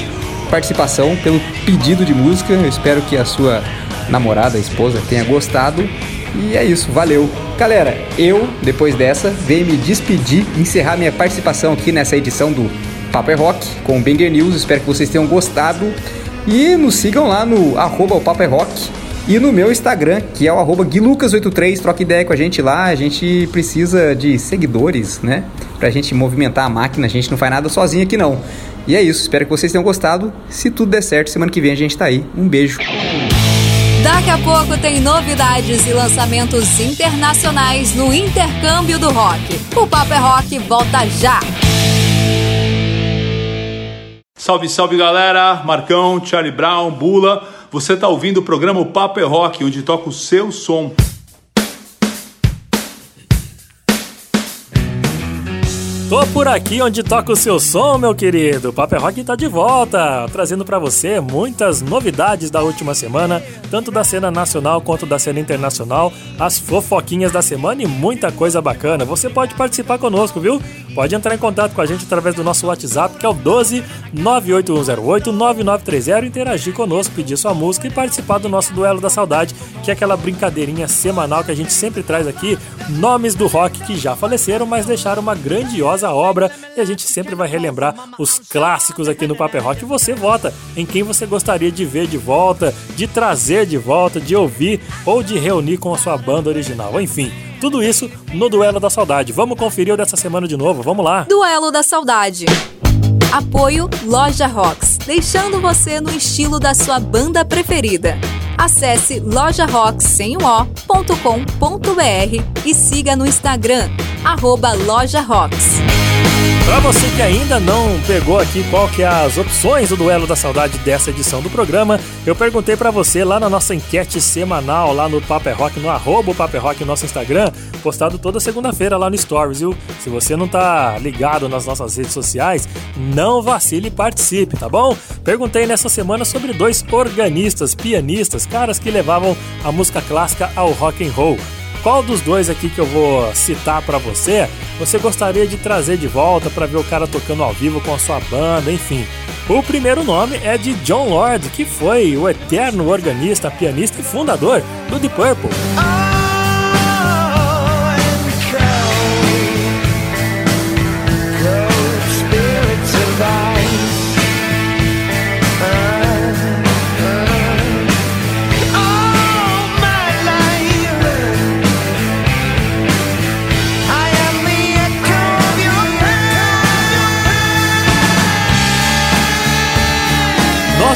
participação, pelo pedido de música. Eu espero que a sua namorada, esposa tenha gostado. E é isso, valeu. Galera, eu, depois dessa, venho me despedir e encerrar minha participação aqui nessa edição do Papo é Rock com o Banger News. Espero que vocês tenham gostado. E nos sigam lá no arroba o Papo é Rock e no meu Instagram, que é o arroba guilucas83. Troca ideia com a gente lá. A gente precisa de seguidores, né? Pra gente movimentar a máquina. A gente não faz nada sozinho aqui não. E é isso, espero que vocês tenham gostado. Se tudo der certo, semana que vem a gente tá aí. Um beijo. Daqui a pouco tem novidades e lançamentos internacionais no Intercâmbio do Rock. O Papo é Rock volta já! Salve, salve galera! Marcão, Charlie Brown, Bula. Você tá ouvindo o programa Papo é Rock, onde toca o seu som. Tô por aqui onde toca o seu som, meu querido. O Paper Rock tá de volta, trazendo para você muitas novidades da última semana, tanto da cena nacional quanto da cena internacional, as fofoquinhas da semana e muita coisa bacana. Você pode participar conosco, viu? Pode entrar em contato com a gente através do nosso WhatsApp, que é o 12 98108 9930, interagir conosco, pedir sua música e participar do nosso Duelo da Saudade, que é aquela brincadeirinha semanal que a gente sempre traz aqui, nomes do rock que já faleceram, mas deixaram uma grandiosa obra e a gente sempre vai relembrar os clássicos aqui no Paper Rock. E você vota em quem você gostaria de ver de volta, de trazer de volta, de ouvir ou de reunir com a sua banda original. Enfim, tudo isso no Duelo da Saudade. Vamos conferir o dessa semana de novo, vamos lá. Duelo da Saudade. Apoio Loja Rocks, deixando você no estilo da sua banda preferida. Acesse lojarocks.com.br e siga no Instagram, arroba Loja Pra você que ainda não pegou aqui qual que é as opções do Duelo da Saudade dessa edição do programa, eu perguntei pra você lá na nossa enquete semanal, lá no Paper Rock, no arroba Paper Rock, nosso Instagram, postado toda segunda-feira lá no Stories, viu? Se você não tá ligado nas nossas redes sociais, não vacile e participe, tá bom? Perguntei nessa semana sobre dois organistas, pianistas, caras que levavam a música clássica ao rock and roll. Qual dos dois aqui que eu vou citar pra você, você gostaria de trazer de volta pra ver o cara tocando ao vivo com a sua banda, enfim? O primeiro nome é de John Lord, que foi o eterno organista, pianista e fundador do Deep Purple.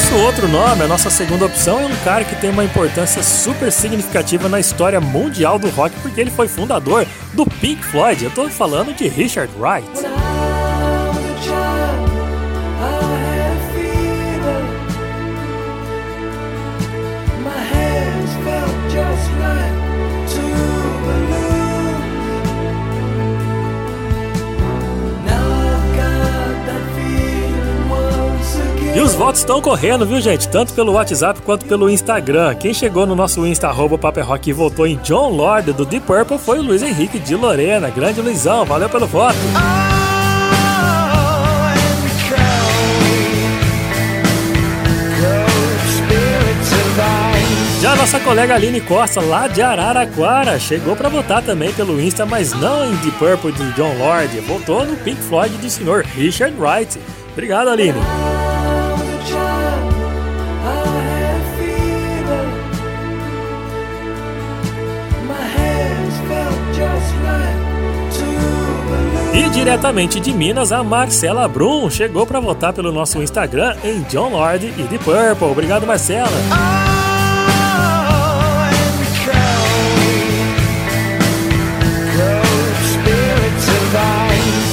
Nosso outro nome, a nossa segunda opção, é um cara que tem uma importância super significativa na história mundial do rock, porque ele foi fundador do Pink Floyd. Eu tô falando de Richard Wright. E os votos estão correndo, viu, gente? Tanto pelo WhatsApp quanto pelo Instagram. Quem chegou no nosso Insta, arroba Paper Rock, e votou em John Lord do Deep Purple foi o Luiz Henrique de Lorena. Grande Luizão, valeu pelo voto. Já nossa colega Aline Costa, lá de Araraquara, chegou para votar também pelo Insta, mas não em Deep Purple de John Lord. Votou no Pink Floyd do senhor Richard Wright. Obrigado, Aline. E diretamente de Minas, a Marcela Brum chegou para votar pelo nosso Instagram em John Lord e The Purple. Obrigado, Marcela.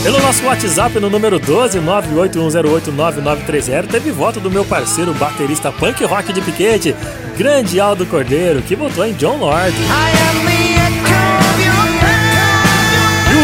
Pelo nosso WhatsApp no número 12 981089930 teve voto do meu parceiro baterista punk rock de piquete, grande Aldo Cordeiro, que votou em John Lord.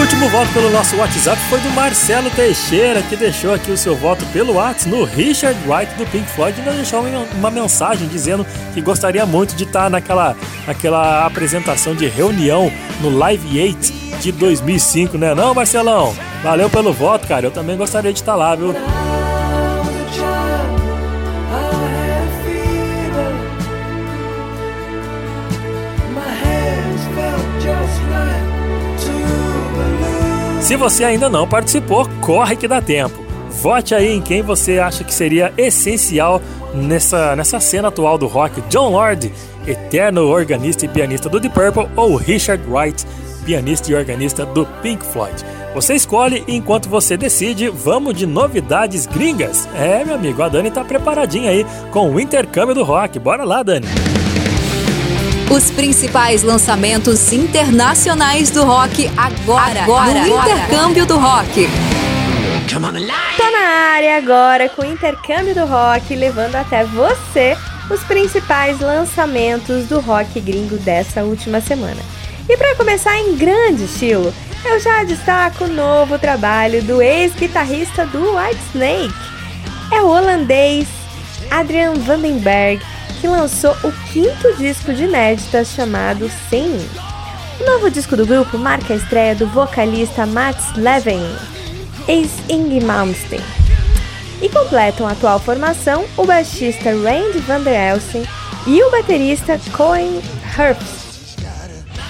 Último voto pelo nosso WhatsApp foi do Marcelo Teixeira, que deixou aqui o seu voto pelo WhatsApp no Richard Wright do Pink Floyd e deixou uma- uma mensagem dizendo que gostaria muito de estar naquela, naquela apresentação de reunião no Live 8 de 2005, né não, Marcelão? Valeu pelo voto, cara. Eu também gostaria de estar lá, viu? Se você ainda não participou, corre que dá tempo. Vote aí em quem você acha que seria essencial nessa, nessa cena atual do rock: John Lord, eterno organista e pianista do Deep Purple, ou Richard Wright, pianista e organista do Pink Floyd. Você escolhe e enquanto você decide, vamos de novidades gringas. É, meu amigo, a Dani tá preparadinha aí com o intercâmbio do rock. Bora lá, Dani. Os principais lançamentos internacionais do rock agora, agora no intercâmbio do rock. Tô na área agora com o intercâmbio do rock, levando até você os principais lançamentos do rock gringo dessa última semana. E para começar em grande estilo, eu já destaco o novo trabalho do ex-guitarrista do Whitesnake. É o holandês Adrian Vandenberg, que lançou o quinto disco de inéditas chamado Sim. O novo disco do grupo marca a estreia do vocalista Mats Levin, ex-Ing Malmsteen. E completam a atual formação o baixista Randy Van Der Elsen e o baterista Cohen Herbst.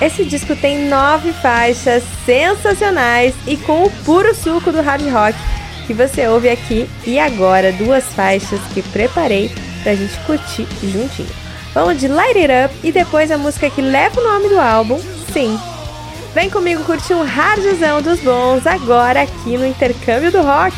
Esse disco tem nove faixas sensacionais e com o puro suco do hard rock que você ouve aqui e agora duas faixas que preparei pra gente curtir juntinho. Vamos de Light It Up e depois a música que leva o nome do álbum, Sim. Vem comigo curtir um hardzão dos bons agora aqui no Intercâmbio do Rock.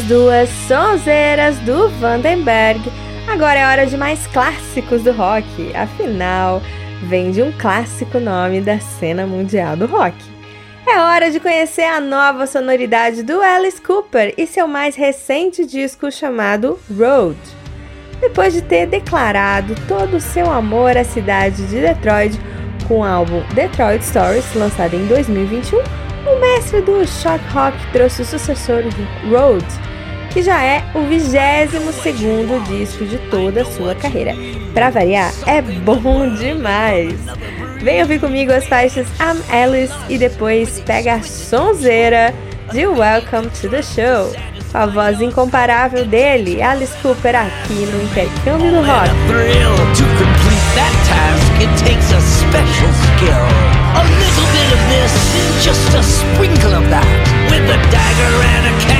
Dessas duas sonzeiras do Vandenberg, agora é hora de mais clássicos do rock. Afinal, vem de um clássico nome da cena mundial do rock. É hora de conhecer a nova sonoridade do Alice Cooper e seu mais recente disco chamado Road. Depois de ter declarado todo o seu amor à cidade de Detroit com o álbum Detroit Stories, lançado em 2021, o mestre do shock rock trouxe o sucessor Road, que já é o 22 disco de toda a sua carreira. Para variar, é bom demais! Vem ouvir comigo as faixas I'm Alice e depois pega a sonzeira de Welcome to the Show, com a voz incomparável dele, Alice Cooper, aqui no Intercâmbio do Rock. a little bit of this, just a sprinkle of that, with a dagger and a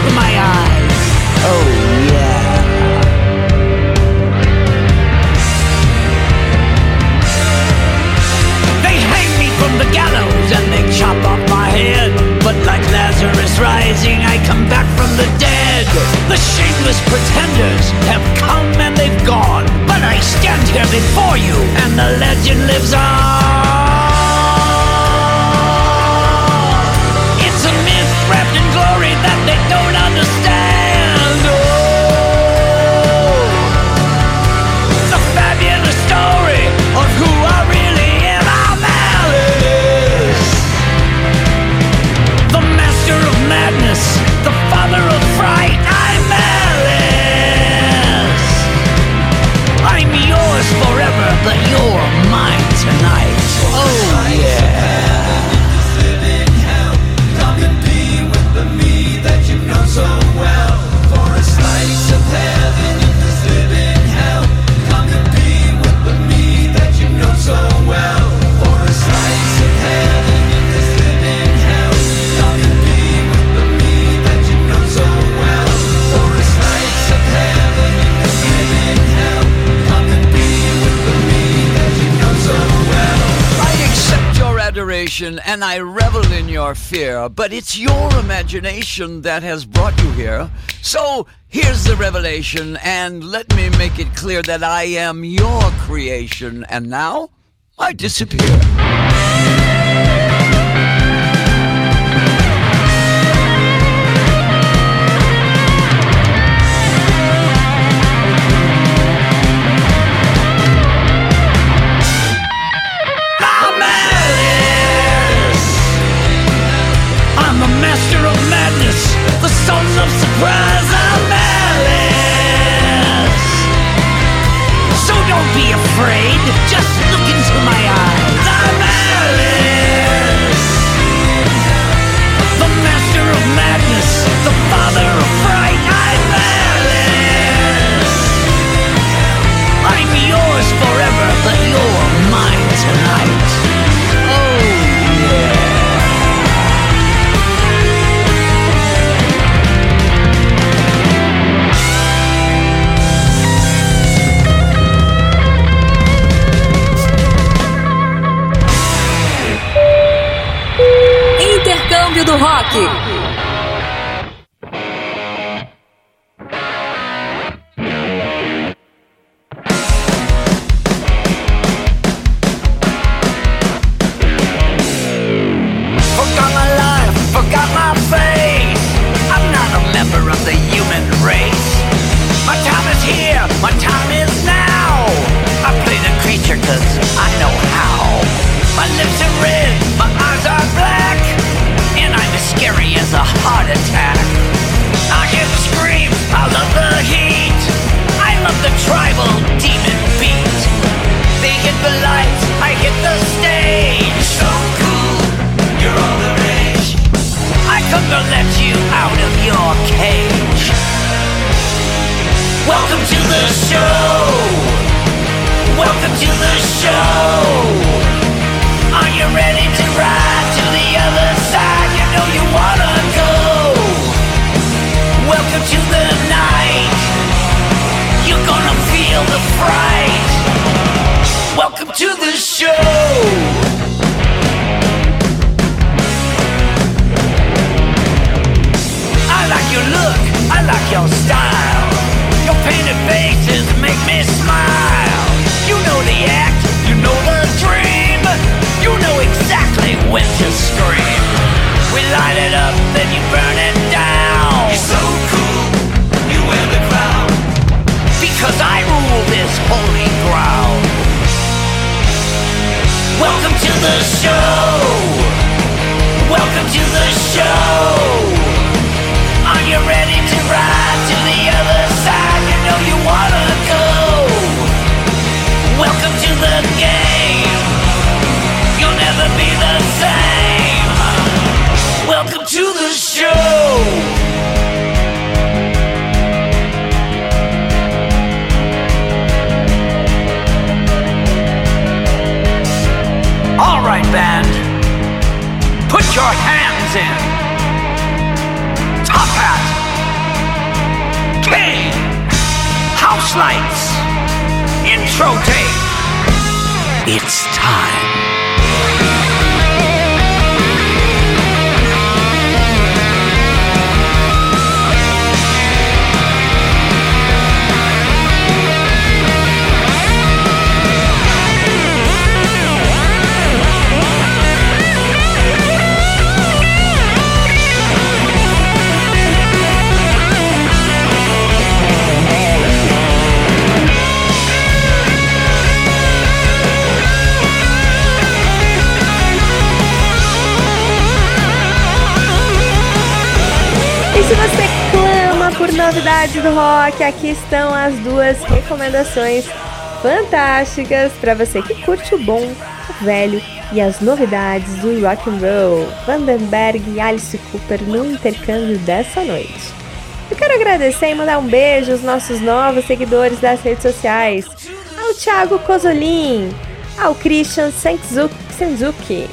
into my eyes. Oh, yeah. They hang me from the gallows and they chop off my head. But like Lazarus rising, I come back from the dead. The shameless pretenders have come and they've gone. But I stand here before you, and the legend lives on. And I revel in your fear, but it's your imagination that has brought you here. So here's the revelation, and let me make it clear that I am your creation, and now I disappear. Do rock, aqui estão as duas recomendações fantásticas para você que curte o bom, o velho e as novidades do rock and roll. Vandenberg e Alice Cooper no intercâmbio dessa noite. Eu quero agradecer e mandar um beijo aos nossos novos seguidores das redes sociais, ao Thiago Cosolin, ao Christian Senzuki,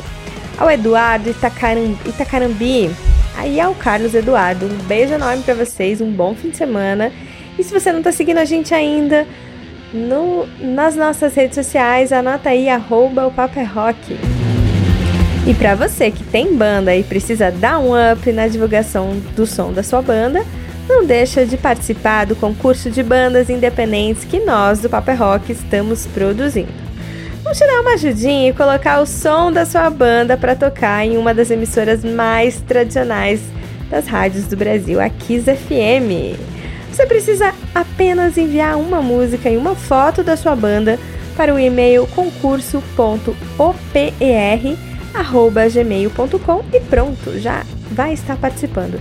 ao Eduardo Itacaram, Itacarambi, aí ao Carlos Eduardo. Um beijo enorme pra vocês, um bom fim de semana. E se você não tá seguindo a gente ainda no, nas nossas redes sociais, anota aí arroba o Papo é Rock. E pra você que tem banda e precisa dar um up na divulgação do som da sua banda, não deixa de participar do concurso de bandas independentes que nós do Papo é Rock estamos produzindo. Vamos te dar uma ajudinha e colocar o som da sua banda para tocar em uma das emissoras mais tradicionais das rádios do Brasil, a Kiss FM. Você precisa apenas enviar uma música e uma foto da sua banda para o e-mail concurso.oper@gmail.com e pronto, já vai estar participando.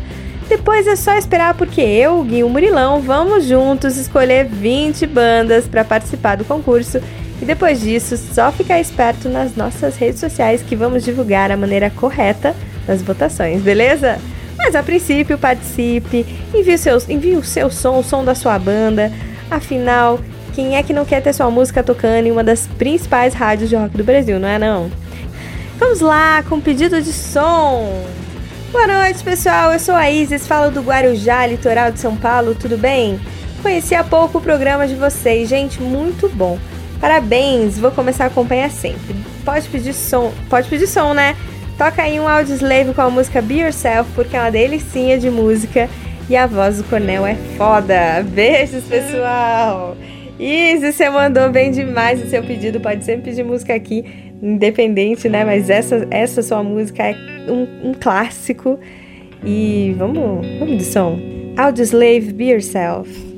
Depois é só esperar porque eu, Gui e o Murilão vamos juntos escolher 20 bandas para participar do concurso e depois disso, só ficar esperto nas nossas redes sociais que vamos divulgar a maneira correta das votações, beleza? Mas a princípio, participe, envie o, seu, envie o seu som, o som da sua banda. Afinal, quem é que não quer ter sua música tocando em uma das principais rádios de rock do Brasil, não é não? Vamos lá com o pedido de som. Boa noite, pessoal. Eu sou a Isis, falo do Guarujá, litoral de São Paulo, tudo bem? Conheci há pouco o programa de vocês, gente, muito bom. Parabéns, vou começar a acompanhar sempre. Pode pedir som, pode pedir som, né? Toca aí um Audioslave com a música Be Yourself, porque é uma delicinha de música e a voz do Cornel é foda. Beijos, pessoal! Isso, você mandou bem demais o seu pedido. Pode sempre pedir música aqui, independente, né? Mas essa, essa sua música é um, um clássico. E vamos, vamos de som. Audioslave, Be Yourself.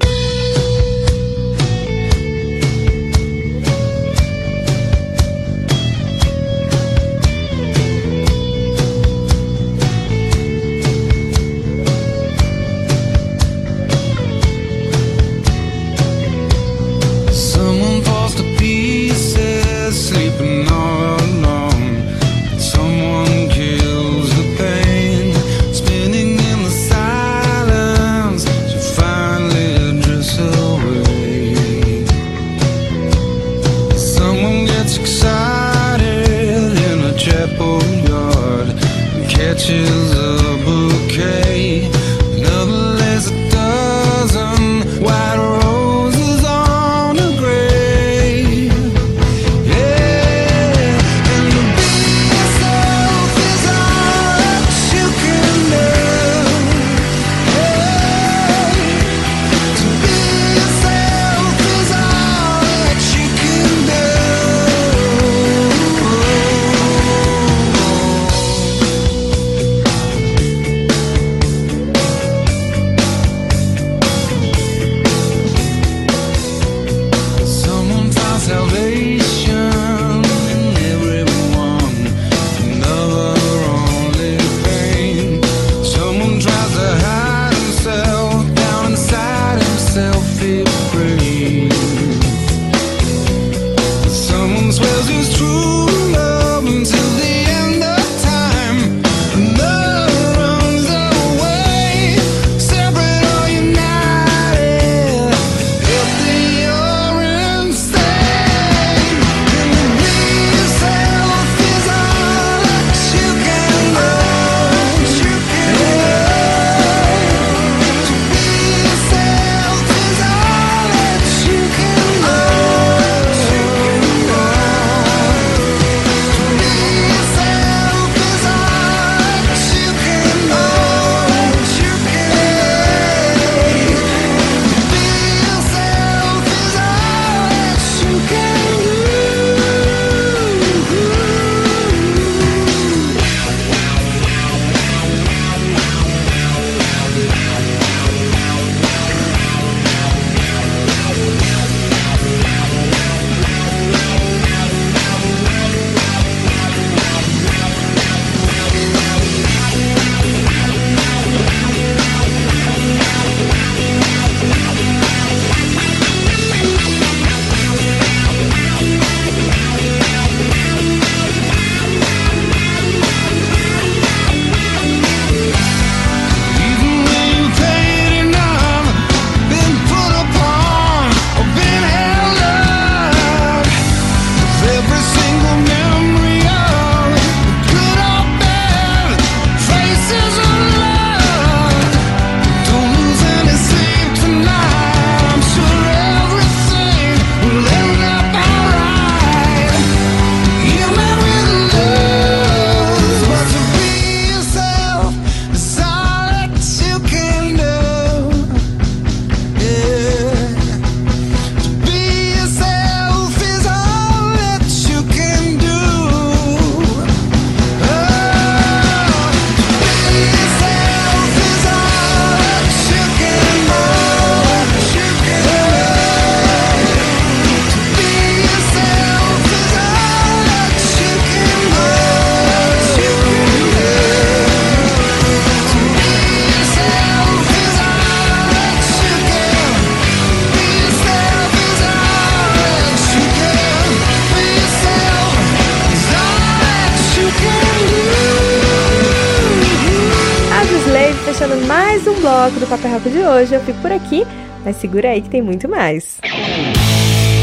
Segura aí que tem muito mais.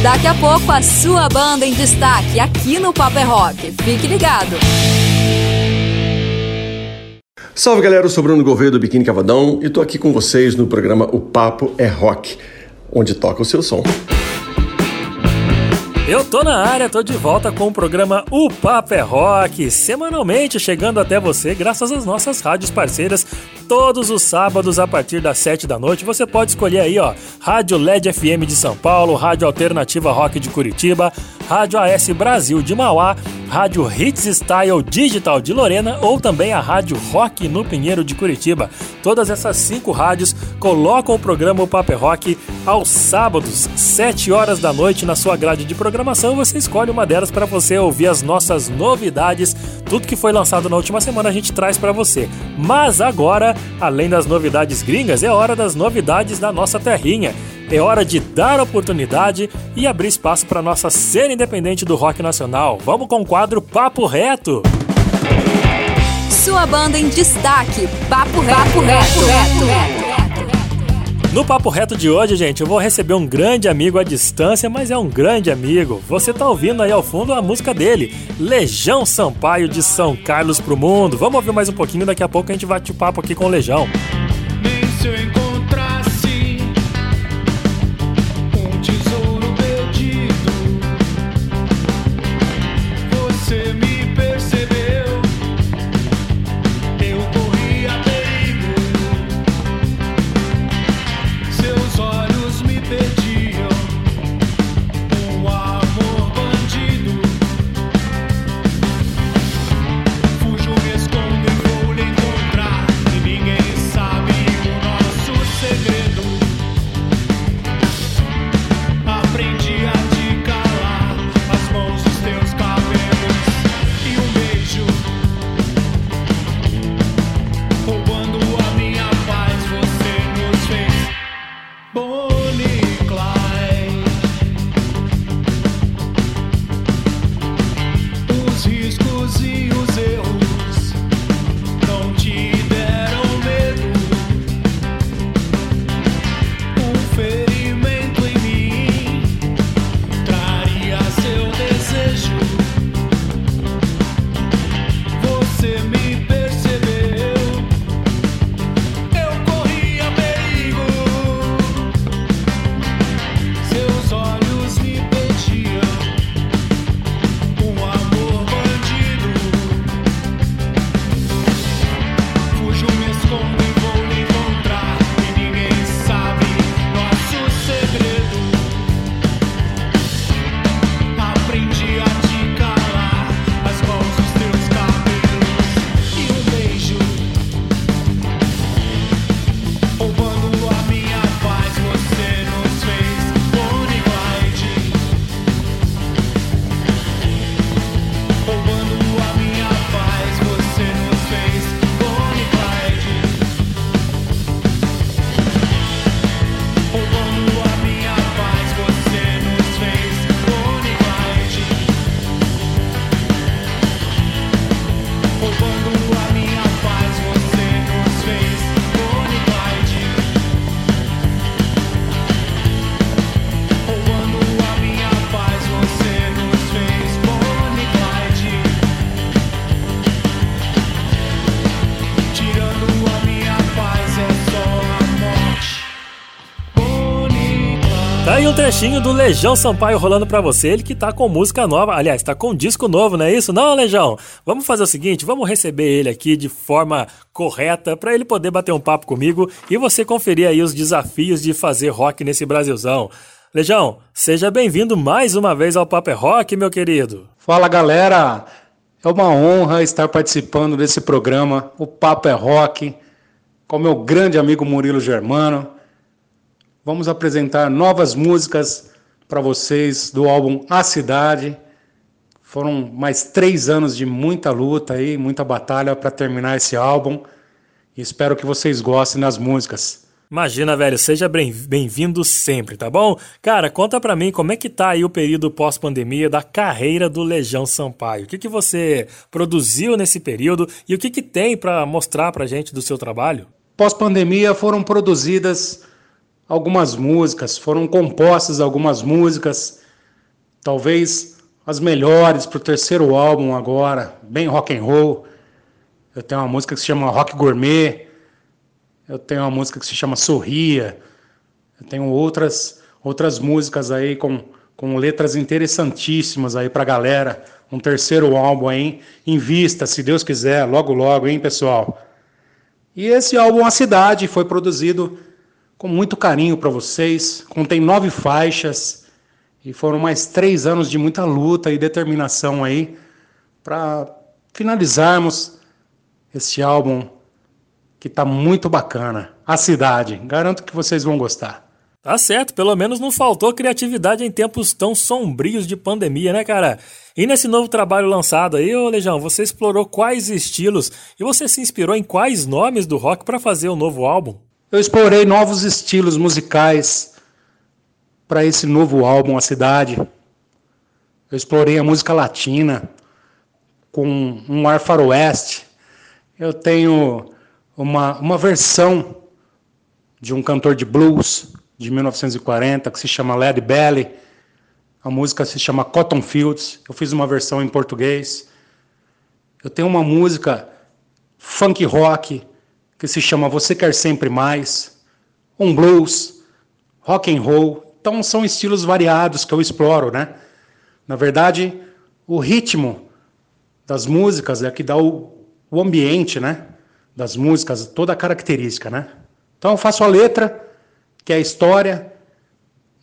Daqui a pouco a sua banda em destaque aqui no Paper Rock. Fique ligado. Salve galera, eu sou Bruno Gouveia do Biquíni Cavadão e tô aqui com vocês no programa O Papo é Rock, onde toca o seu som. Eu tô na área, tô de volta com o programa O Papo é Rock, semanalmente chegando até você graças às nossas rádios parceiras, todos os sábados a partir das 7 da noite. Você pode escolher aí, ó, Rádio LED FM de São Paulo, Rádio Alternativa Rock de Curitiba, Rádio AS Brasil de Mauá, Rádio Hits Style Digital de Lorena ou também a Rádio Rock no Pinheiro de Curitiba. Todas essas cinco rádios colocam o programa O Papo é Rock aos sábados, 7 horas da noite na sua grade de programação. Você escolhe uma delas para você ouvir as nossas novidades. Tudo que foi lançado na última semana a gente traz para você. Mas agora, além das novidades gringas, é hora das novidades da nossa terrinha. É hora de dar oportunidade e abrir espaço para nossa cena independente do rock nacional. Vamos com o quadro Papo Reto. Sua banda em destaque. Papo reto. Papo reto. No Papo Reto de hoje, gente, eu vou receber um grande amigo à distância, mas é um grande amigo. Você tá ouvindo aí ao fundo a música dele, Legião Sampaio de São Carlos pro Mundo. Vamos ouvir mais um pouquinho, daqui a pouco a gente bate o papo aqui com o Legião. Nem Aí um trechinho do Legião Sampaio rolando pra você, ele que tá com música nova, aliás, tá com disco novo, não é isso? Não, Legião? Vamos fazer o seguinte, vamos receber ele aqui de forma correta pra ele poder bater um papo comigo e você conferir aí os desafios de fazer rock nesse Brasilzão. Legião, seja bem-vindo mais uma vez ao Papo é Rock, meu querido. Fala galera, é uma honra estar participando desse programa, o Papo é Rock, com meu grande amigo Murilo Germano. Vamos apresentar novas músicas para vocês do álbum A Cidade. Foram mais três anos de muita luta aí, muita batalha para terminar esse álbum. E espero que vocês gostem das músicas. Imagina, velho, seja bem- bem-vindo sempre, tá bom? Cara, conta pra mim como é que tá aí o período pós-pandemia da carreira do Legião Sampaio. O que, que você produziu nesse período e o que, que tem pra mostrar pra gente do seu trabalho? pós-pandemia foram produzidas algumas músicas, foram compostas algumas músicas, talvez as melhores para o terceiro álbum agora, bem rock and roll. Eu tenho uma música que se chama Rock Gourmet, eu tenho uma música que se chama Sorria, eu tenho outras outras músicas aí com, com letras interessantíssimas aí para a galera. Um terceiro álbum aí em vista, se Deus quiser, logo logo, hein, pessoal? E esse álbum A Cidade foi produzido com muito carinho para vocês. Contém nove faixas e foram mais três anos de muita luta e determinação aí para finalizarmos esse álbum que está muito bacana. A Cidade. Garanto que vocês vão gostar. Tá certo, pelo menos não faltou criatividade em tempos tão sombrios de pandemia, né, cara? E nesse novo trabalho lançado aí, ô Lejão, você explorou quais estilos e você se inspirou em quais nomes do rock para fazer o novo álbum? Eu explorei novos estilos musicais para esse novo álbum, A Cidade. Eu explorei a música latina com um ar faroeste. Eu tenho uma, uma versão de um cantor de blues de 1940 que se chama Led Belly. A música se chama Cotton Fields. Eu fiz uma versão em português. Eu tenho uma música funk rock que se chama Você Quer Sempre Mais, um blues, rock and roll. Então são estilos variados que eu exploro, né? Na verdade, o ritmo das músicas é que dá o, o ambiente, né? Das músicas, toda a característica, né? Então eu faço a letra, que é a história,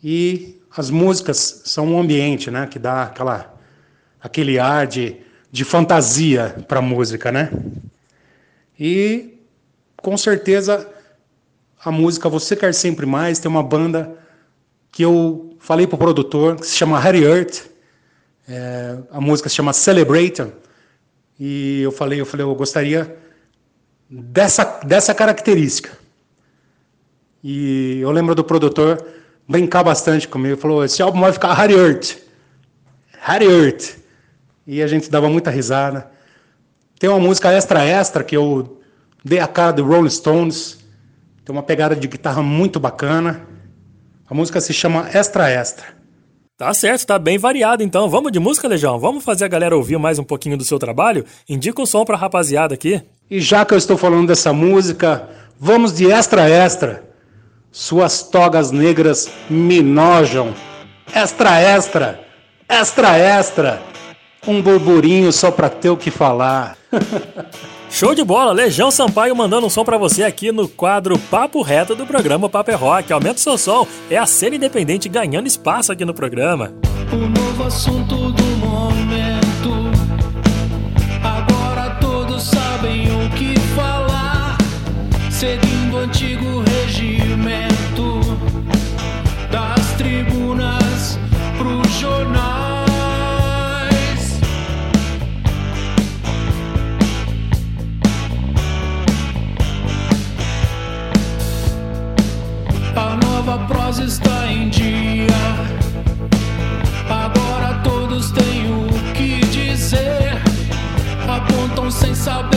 e as músicas são um ambiente, né? Que dá aquela, aquele ar de, de fantasia para a música, né? E com certeza a música Você Quer Sempre Mais tem uma banda que eu falei pro produtor, que se chama Harry Earth. É, a música se chama Celebrator. E eu falei, eu falei, eu gostaria dessa, dessa característica. E eu lembro do produtor brincar bastante comigo, falou, esse álbum vai ficar Harry Earth. Harry Earth. E a gente dava muita risada. Tem uma música extra extra que eu dei a cara do Rolling Stones. Tem uma pegada de guitarra muito bacana. A música se chama Extra Extra. Tá certo, tá bem variado então. Vamos de música, Lejão? Vamos fazer a galera ouvir mais um pouquinho do seu trabalho? Indica o som pra rapaziada aqui. E já que eu estou falando dessa música, vamos de Extra Extra. Suas togas negras me nojam. Extra Extra. Extra Extra. Um burburinho só pra ter o que falar. Show de bola, Legião Sampaio mandando um som pra você aqui no quadro Papo Reto do programa Papo é Rock. Aumenta o seu som, é a cena independente ganhando espaço aqui no programa. Novo assunto do momento. Agora todos sabem o que falar. Seguindo o antigo está em dia. Agora todos têm o que dizer. Apontam sem sabedoria.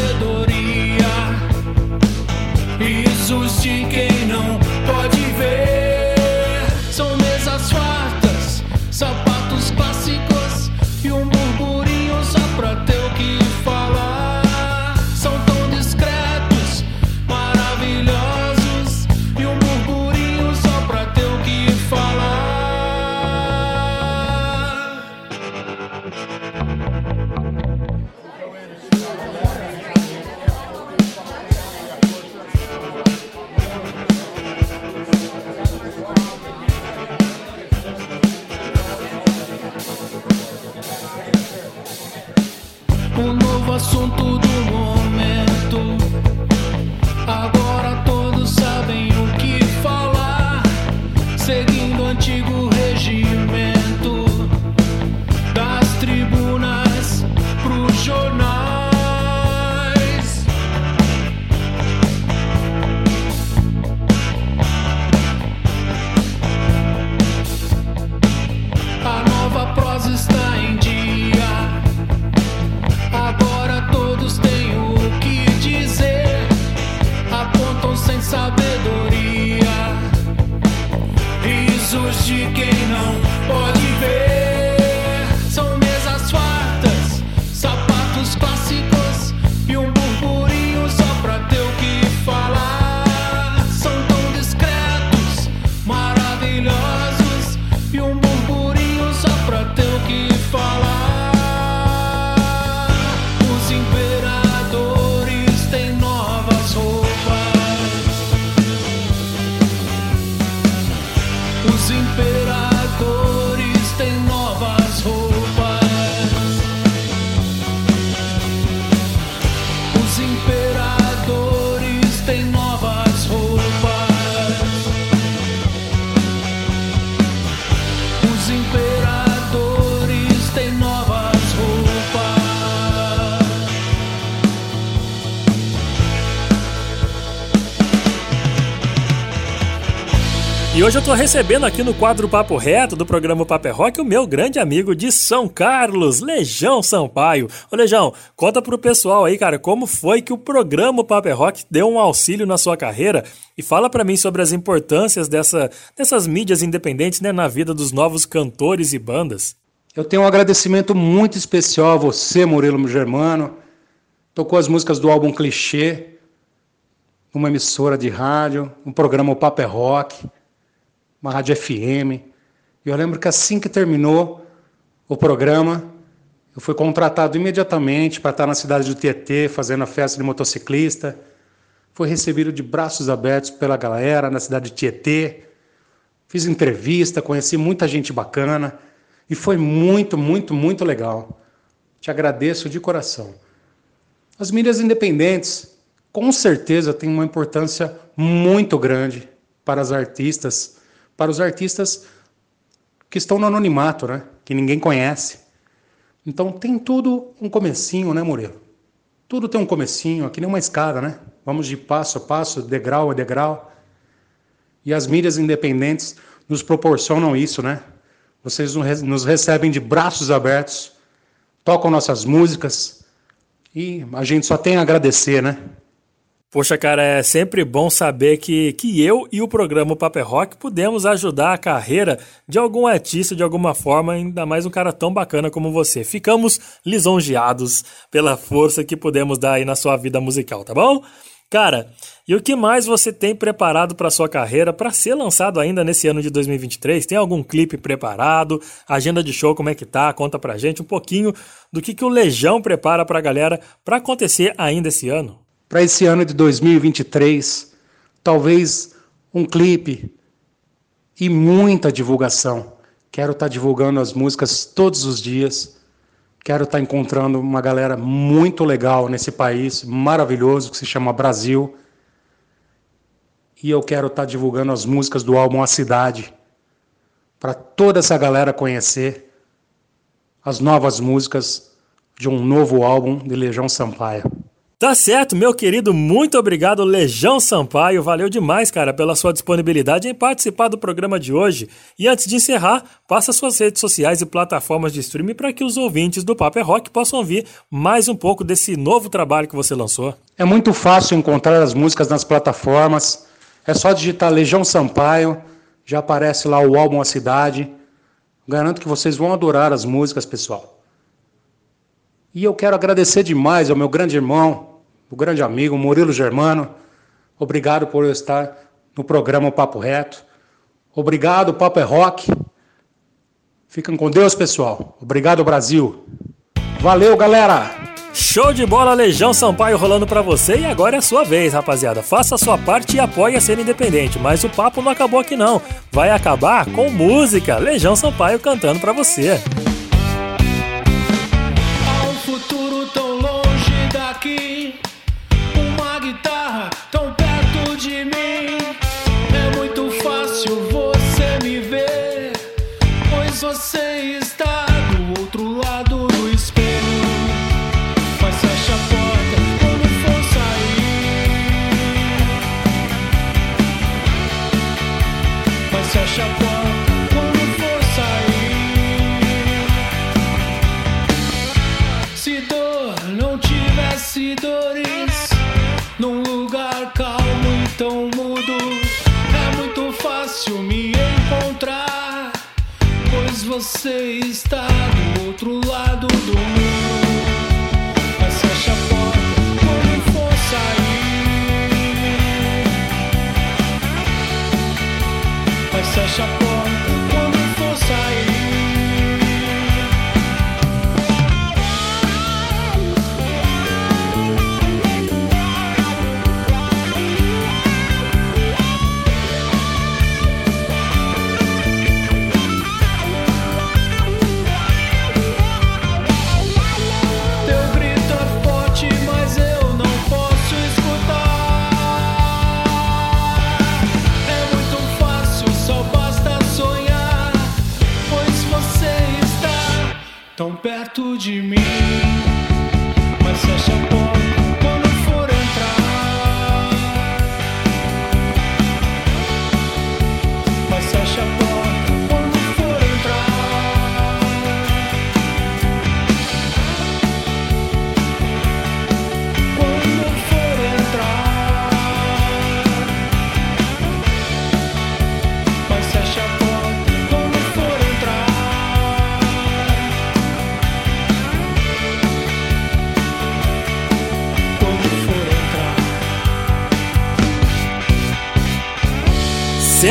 E hoje eu tô recebendo aqui no quadro Papo Reto do programa Papo é Rock o meu grande amigo de São Carlos, Lejão Sampaio. Ô Lejão, conta pro pessoal aí, cara, como foi que o programa Papo é Rock deu um auxílio na sua carreira e fala para mim sobre as importâncias dessa, dessas mídias independentes né, na vida dos novos cantores e bandas. Eu tenho um agradecimento muito especial a você, Murilo Germano. Tocou as músicas do álbum Clichê, numa emissora de rádio, um programa Papo é Rock uma rádio FM. E eu lembro que assim que terminou o programa, eu fui contratado imediatamente para estar na cidade do Tietê, fazendo a festa de motociclista. Fui recebido de braços abertos pela galera na cidade de Tietê. Fiz entrevista, conheci muita gente bacana e foi muito, muito, muito legal. Te agradeço de coração. As mídias independentes, com certeza, têm uma importância muito grande para as artistas para os artistas que estão no anonimato, né? Que ninguém conhece. Então tem tudo um comecinho, né, Murilo? Tudo tem um comecinho, aqui nem uma escada, né? Vamos de passo a passo, degrau a degrau. E as mídias independentes nos proporcionam isso, né? Vocês nos recebem de braços abertos, tocam nossas músicas e a gente só tem a agradecer, né? Poxa, cara, é sempre bom saber que, que eu e o programa Paper Rock pudemos ajudar a carreira de algum artista de alguma forma, ainda mais um cara tão bacana como você. Ficamos lisonjeados pela força que pudemos dar aí na sua vida musical, tá bom? Cara, e o que mais você tem preparado para sua carreira para ser lançado ainda nesse ano de 2023? Tem algum clipe preparado? Agenda de show como é que tá? Conta pra gente um pouquinho do que, que o Legião prepara pra galera para acontecer ainda esse ano para esse ano de 2023, talvez um clipe e muita divulgação. Quero estar tá divulgando as músicas todos os dias. Quero estar tá encontrando uma galera muito legal nesse país maravilhoso que se chama Brasil. E eu quero estar tá divulgando as músicas do álbum A Cidade para toda essa galera conhecer as novas músicas de um novo álbum de Legião Sampaio. Tá certo, meu querido, muito obrigado, Lejão Sampaio. Valeu demais, cara, pela sua disponibilidade em participar do programa de hoje. E antes de encerrar, passa suas redes sociais e plataformas de streaming para que os ouvintes do Paper Rock possam ouvir mais um pouco desse novo trabalho que você lançou. É muito fácil encontrar as músicas nas plataformas. É só digitar Lejão Sampaio, já aparece lá o álbum A Cidade. Garanto que vocês vão adorar as músicas, pessoal. E eu quero agradecer demais ao meu grande irmão, o grande amigo Murilo Germano. Obrigado por estar no programa Papo Reto. Obrigado, Papo é Rock. Fiquem com Deus, pessoal. Obrigado, Brasil. Valeu, galera! Show de bola, Legião Sampaio rolando para você e agora é a sua vez, rapaziada. Faça a sua parte e apoie a cena independente, mas o papo não acabou aqui não. Vai acabar com música. Legião Sampaio cantando para você. Você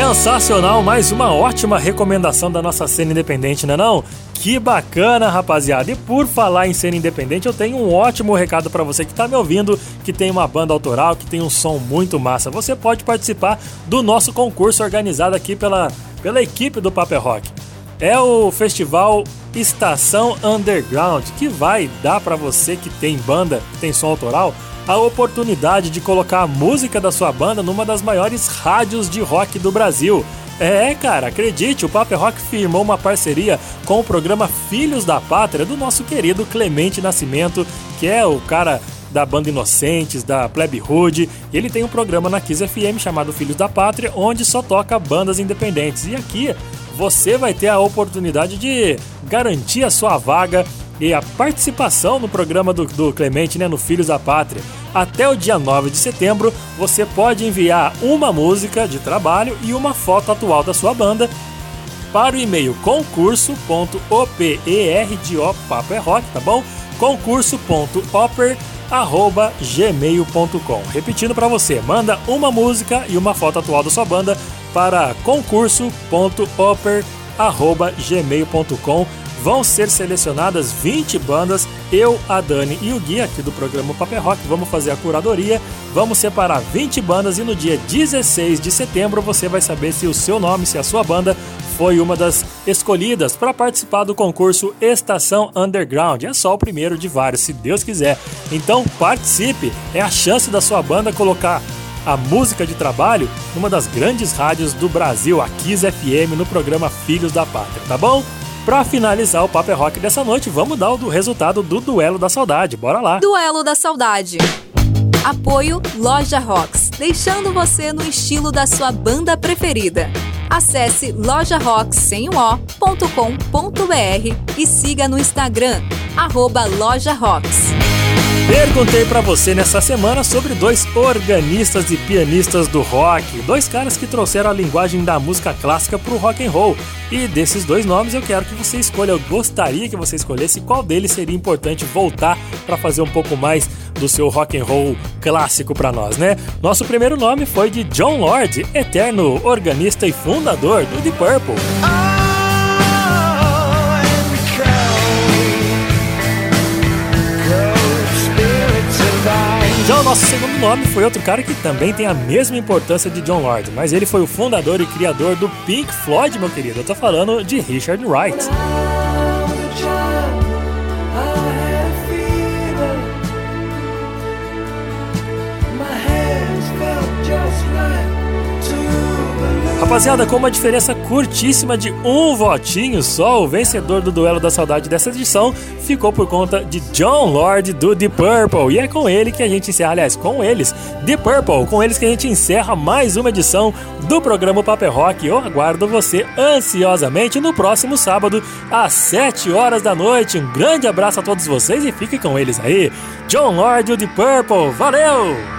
Sensacional, mais uma ótima recomendação da nossa cena independente, não é não? Que bacana, rapaziada. E por falar em cena independente, eu tenho um ótimo recado para você que tá me ouvindo, que tem uma banda autoral, que tem um som muito massa. Você pode participar do nosso concurso organizado aqui pela, pela equipe do Paper Rock. É o festival Estação Underground, que vai dar para você que tem banda, que tem som autoral, a oportunidade de colocar a música da sua banda numa das maiores rádios de rock do Brasil. É, cara, acredite, o Paper Rock firmou uma parceria com o programa Filhos da Pátria do nosso querido Clemente Nascimento, que é o cara da banda Inocentes, da Plebe Hood. Ele tem um programa na Kiss FM chamado Filhos da Pátria, onde só toca bandas independentes. E aqui você vai ter a oportunidade de garantir a sua vaga e a participação no programa do, do Clemente, né, no Filhos da Pátria. Até o dia 9 de setembro, você pode enviar uma música de trabalho e uma foto atual da sua banda para o e-mail concurso.oper de Papo é Rock, tá bom? concurso.oper@gmail.com. Repetindo para você, manda uma música e uma foto atual da sua banda para concurso.oper@gmail.com. Vão ser selecionadas 20 bandas. Eu, a Dani e o Gui aqui do programa Paper Rock vamos fazer a curadoria. Vamos separar 20 bandas e no dia 16 de setembro você vai saber se o seu nome, se a sua banda foi uma das escolhidas para participar do concurso Estação Underground. É só o primeiro de vários, se Deus quiser. Então participe, é a chance da sua banda colocar a música de trabalho numa das grandes rádios do Brasil, a Kiss FM, no programa Filhos da Pátria, tá bom? Pra finalizar o Paper Rock dessa noite, vamos dar o do resultado do Duelo da Saudade. Bora lá! Duelo da Saudade. Apoio Loja Rocks, deixando você no estilo da sua banda preferida. Acesse lojarocks.com.br e siga no Instagram, arroba Loja Rocks. Perguntei pra você nessa semana sobre dois organistas e pianistas do rock, dois caras que trouxeram a linguagem da música clássica pro rock and roll. E desses dois nomes eu quero que você escolha, eu gostaria que você escolhesse qual deles seria importante voltar pra fazer um pouco mais do seu rock and roll clássico pra nós, né? Nosso primeiro nome foi de John Lord, eterno organista e fundador do The Purple. Já nosso segundo nome foi outro cara que também tem a mesma importância de John Lord, mas ele foi o fundador e criador do Pink Floyd, meu querido. Eu tô falando de Richard Wright. Rapaziada, com uma diferença curtíssima de um votinho só, o vencedor do duelo da saudade dessa edição ficou por conta de John Lord do The Purple. E é com ele que a gente encerra, aliás, com eles, The Purple, com eles que a gente encerra mais uma edição do programa Paper Rock. Eu aguardo você ansiosamente no próximo sábado, às 7 horas da noite. Um grande abraço a todos vocês e fique com eles aí. John Lord do The Purple, valeu!